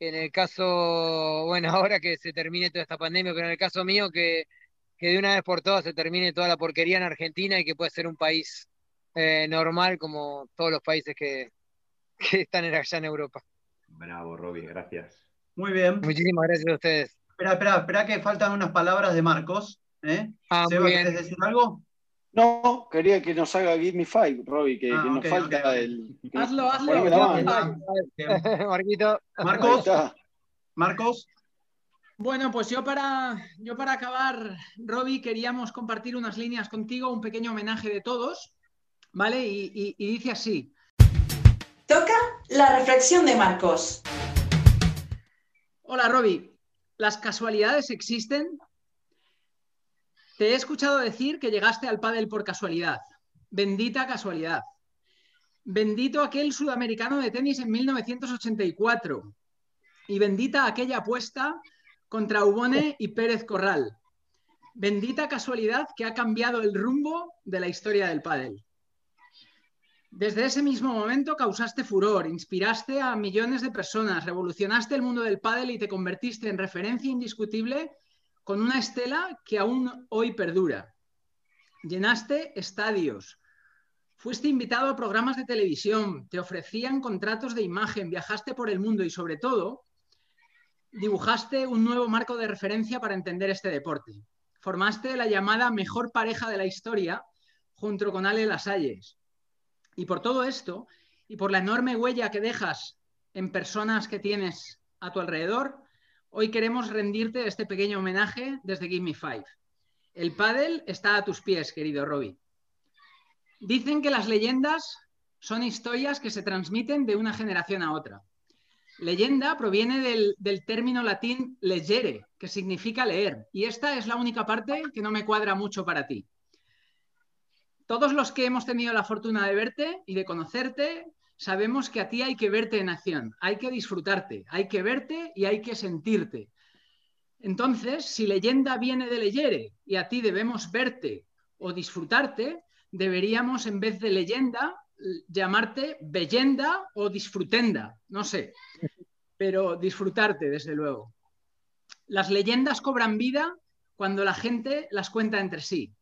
en el caso, bueno, ahora que se termine toda esta pandemia, pero en el caso mío, que, que de una vez por todas se termine toda la porquería en Argentina y que pueda ser un país eh, normal como todos los países que, que están allá en Europa. Bravo, Robbie, gracias. Muy bien. Muchísimas gracias a ustedes. Espera, espera, espera que faltan unas palabras de Marcos. ¿eh? Ah, muy Seba, bien. ¿querés decir algo? No, quería que nos haga Give Me Five, Robbie, que, Ah, que nos falta el. Hazlo, hazlo. Marquito. Marcos. Marcos, Bueno, pues yo para, yo para acabar, Robbie, queríamos compartir unas líneas contigo, un pequeño homenaje de todos, ¿vale? Y, y- y dice así. Toca la reflexión de Marcos. Hola, Robbie. ¿Las casualidades existen? Te he escuchado decir que llegaste al pádel por casualidad. Bendita casualidad. Bendito aquel sudamericano de tenis en 1984. Y bendita aquella apuesta contra Ubone y Pérez Corral. Bendita casualidad que ha cambiado el rumbo de la historia del pádel. Desde ese mismo momento causaste furor, inspiraste a millones de personas, revolucionaste el mundo del pádel y te convertiste en referencia indiscutible con una estela que aún hoy perdura. Llenaste estadios, fuiste invitado a programas de televisión, te ofrecían contratos de imagen, viajaste por el mundo y sobre todo dibujaste un nuevo marco de referencia para entender este deporte. Formaste la llamada mejor pareja de la historia junto con Ale Lasalles. Y por todo esto, y por la enorme huella que dejas en personas que tienes a tu alrededor, hoy queremos rendirte este pequeño homenaje desde Give Me Five. El pádel está a tus pies, querido Robbie. Dicen que las leyendas son historias que se transmiten de una generación a otra. Leyenda proviene del, del término latín legere, que significa leer, y esta es la única parte que no me cuadra mucho para ti. Todos los que hemos tenido la fortuna de verte y de conocerte, sabemos que a ti hay que verte en acción, hay que disfrutarte, hay que verte y hay que sentirte. Entonces, si leyenda viene de leyere y a ti debemos verte o disfrutarte, deberíamos en vez de leyenda llamarte bellenda o disfrutenda, no sé, pero disfrutarte desde luego. Las leyendas cobran vida cuando la gente las cuenta entre sí.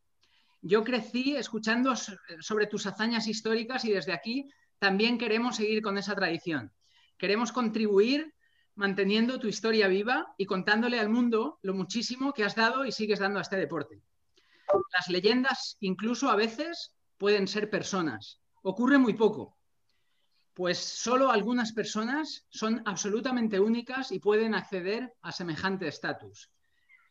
Yo crecí escuchando sobre tus hazañas históricas y desde aquí también queremos seguir con esa tradición. Queremos contribuir manteniendo tu historia viva y contándole al mundo lo muchísimo que has dado y sigues dando a este deporte. Las leyendas incluso a veces pueden ser personas. Ocurre muy poco, pues solo algunas personas son absolutamente únicas y pueden acceder a semejante estatus.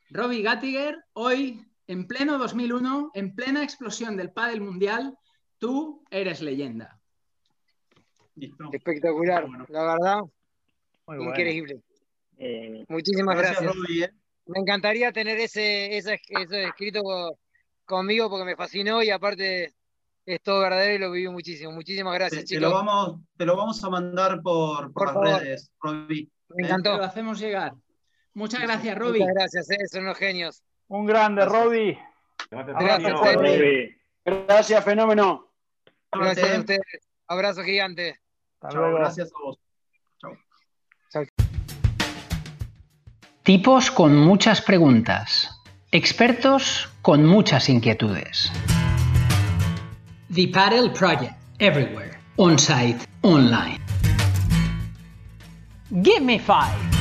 Robbie Gattiger, hoy, en pleno 2001, en plena explosión del pádel mundial, tú eres leyenda. Espectacular, la verdad, increíble. Eh, Muchísimas gracias. Robbie, ¿eh? Me encantaría tener ese, ese, ese escrito co- conmigo porque me fascinó y aparte es todo verdadero y lo viví muchísimo. Muchísimas gracias, Te, te lo chicos. vamos, te lo vamos a mandar por, por Por las favor. redes, Robbie. Me Te encantó. lo hacemos llegar. Muchas gracias, Robbie. Muchas gracias, eh, son unos genios. Un grande, Gracias. Robbie. Gracias. Robbie. Gracias, fenómeno. Gracias a ustedes. Abrazo gigante. Hasta Chao, luego. gracias a vos. Tipos con muchas preguntas. Expertos con muchas inquietudes. The Paddle Project. Everywhere. On-site. Online. Give me five.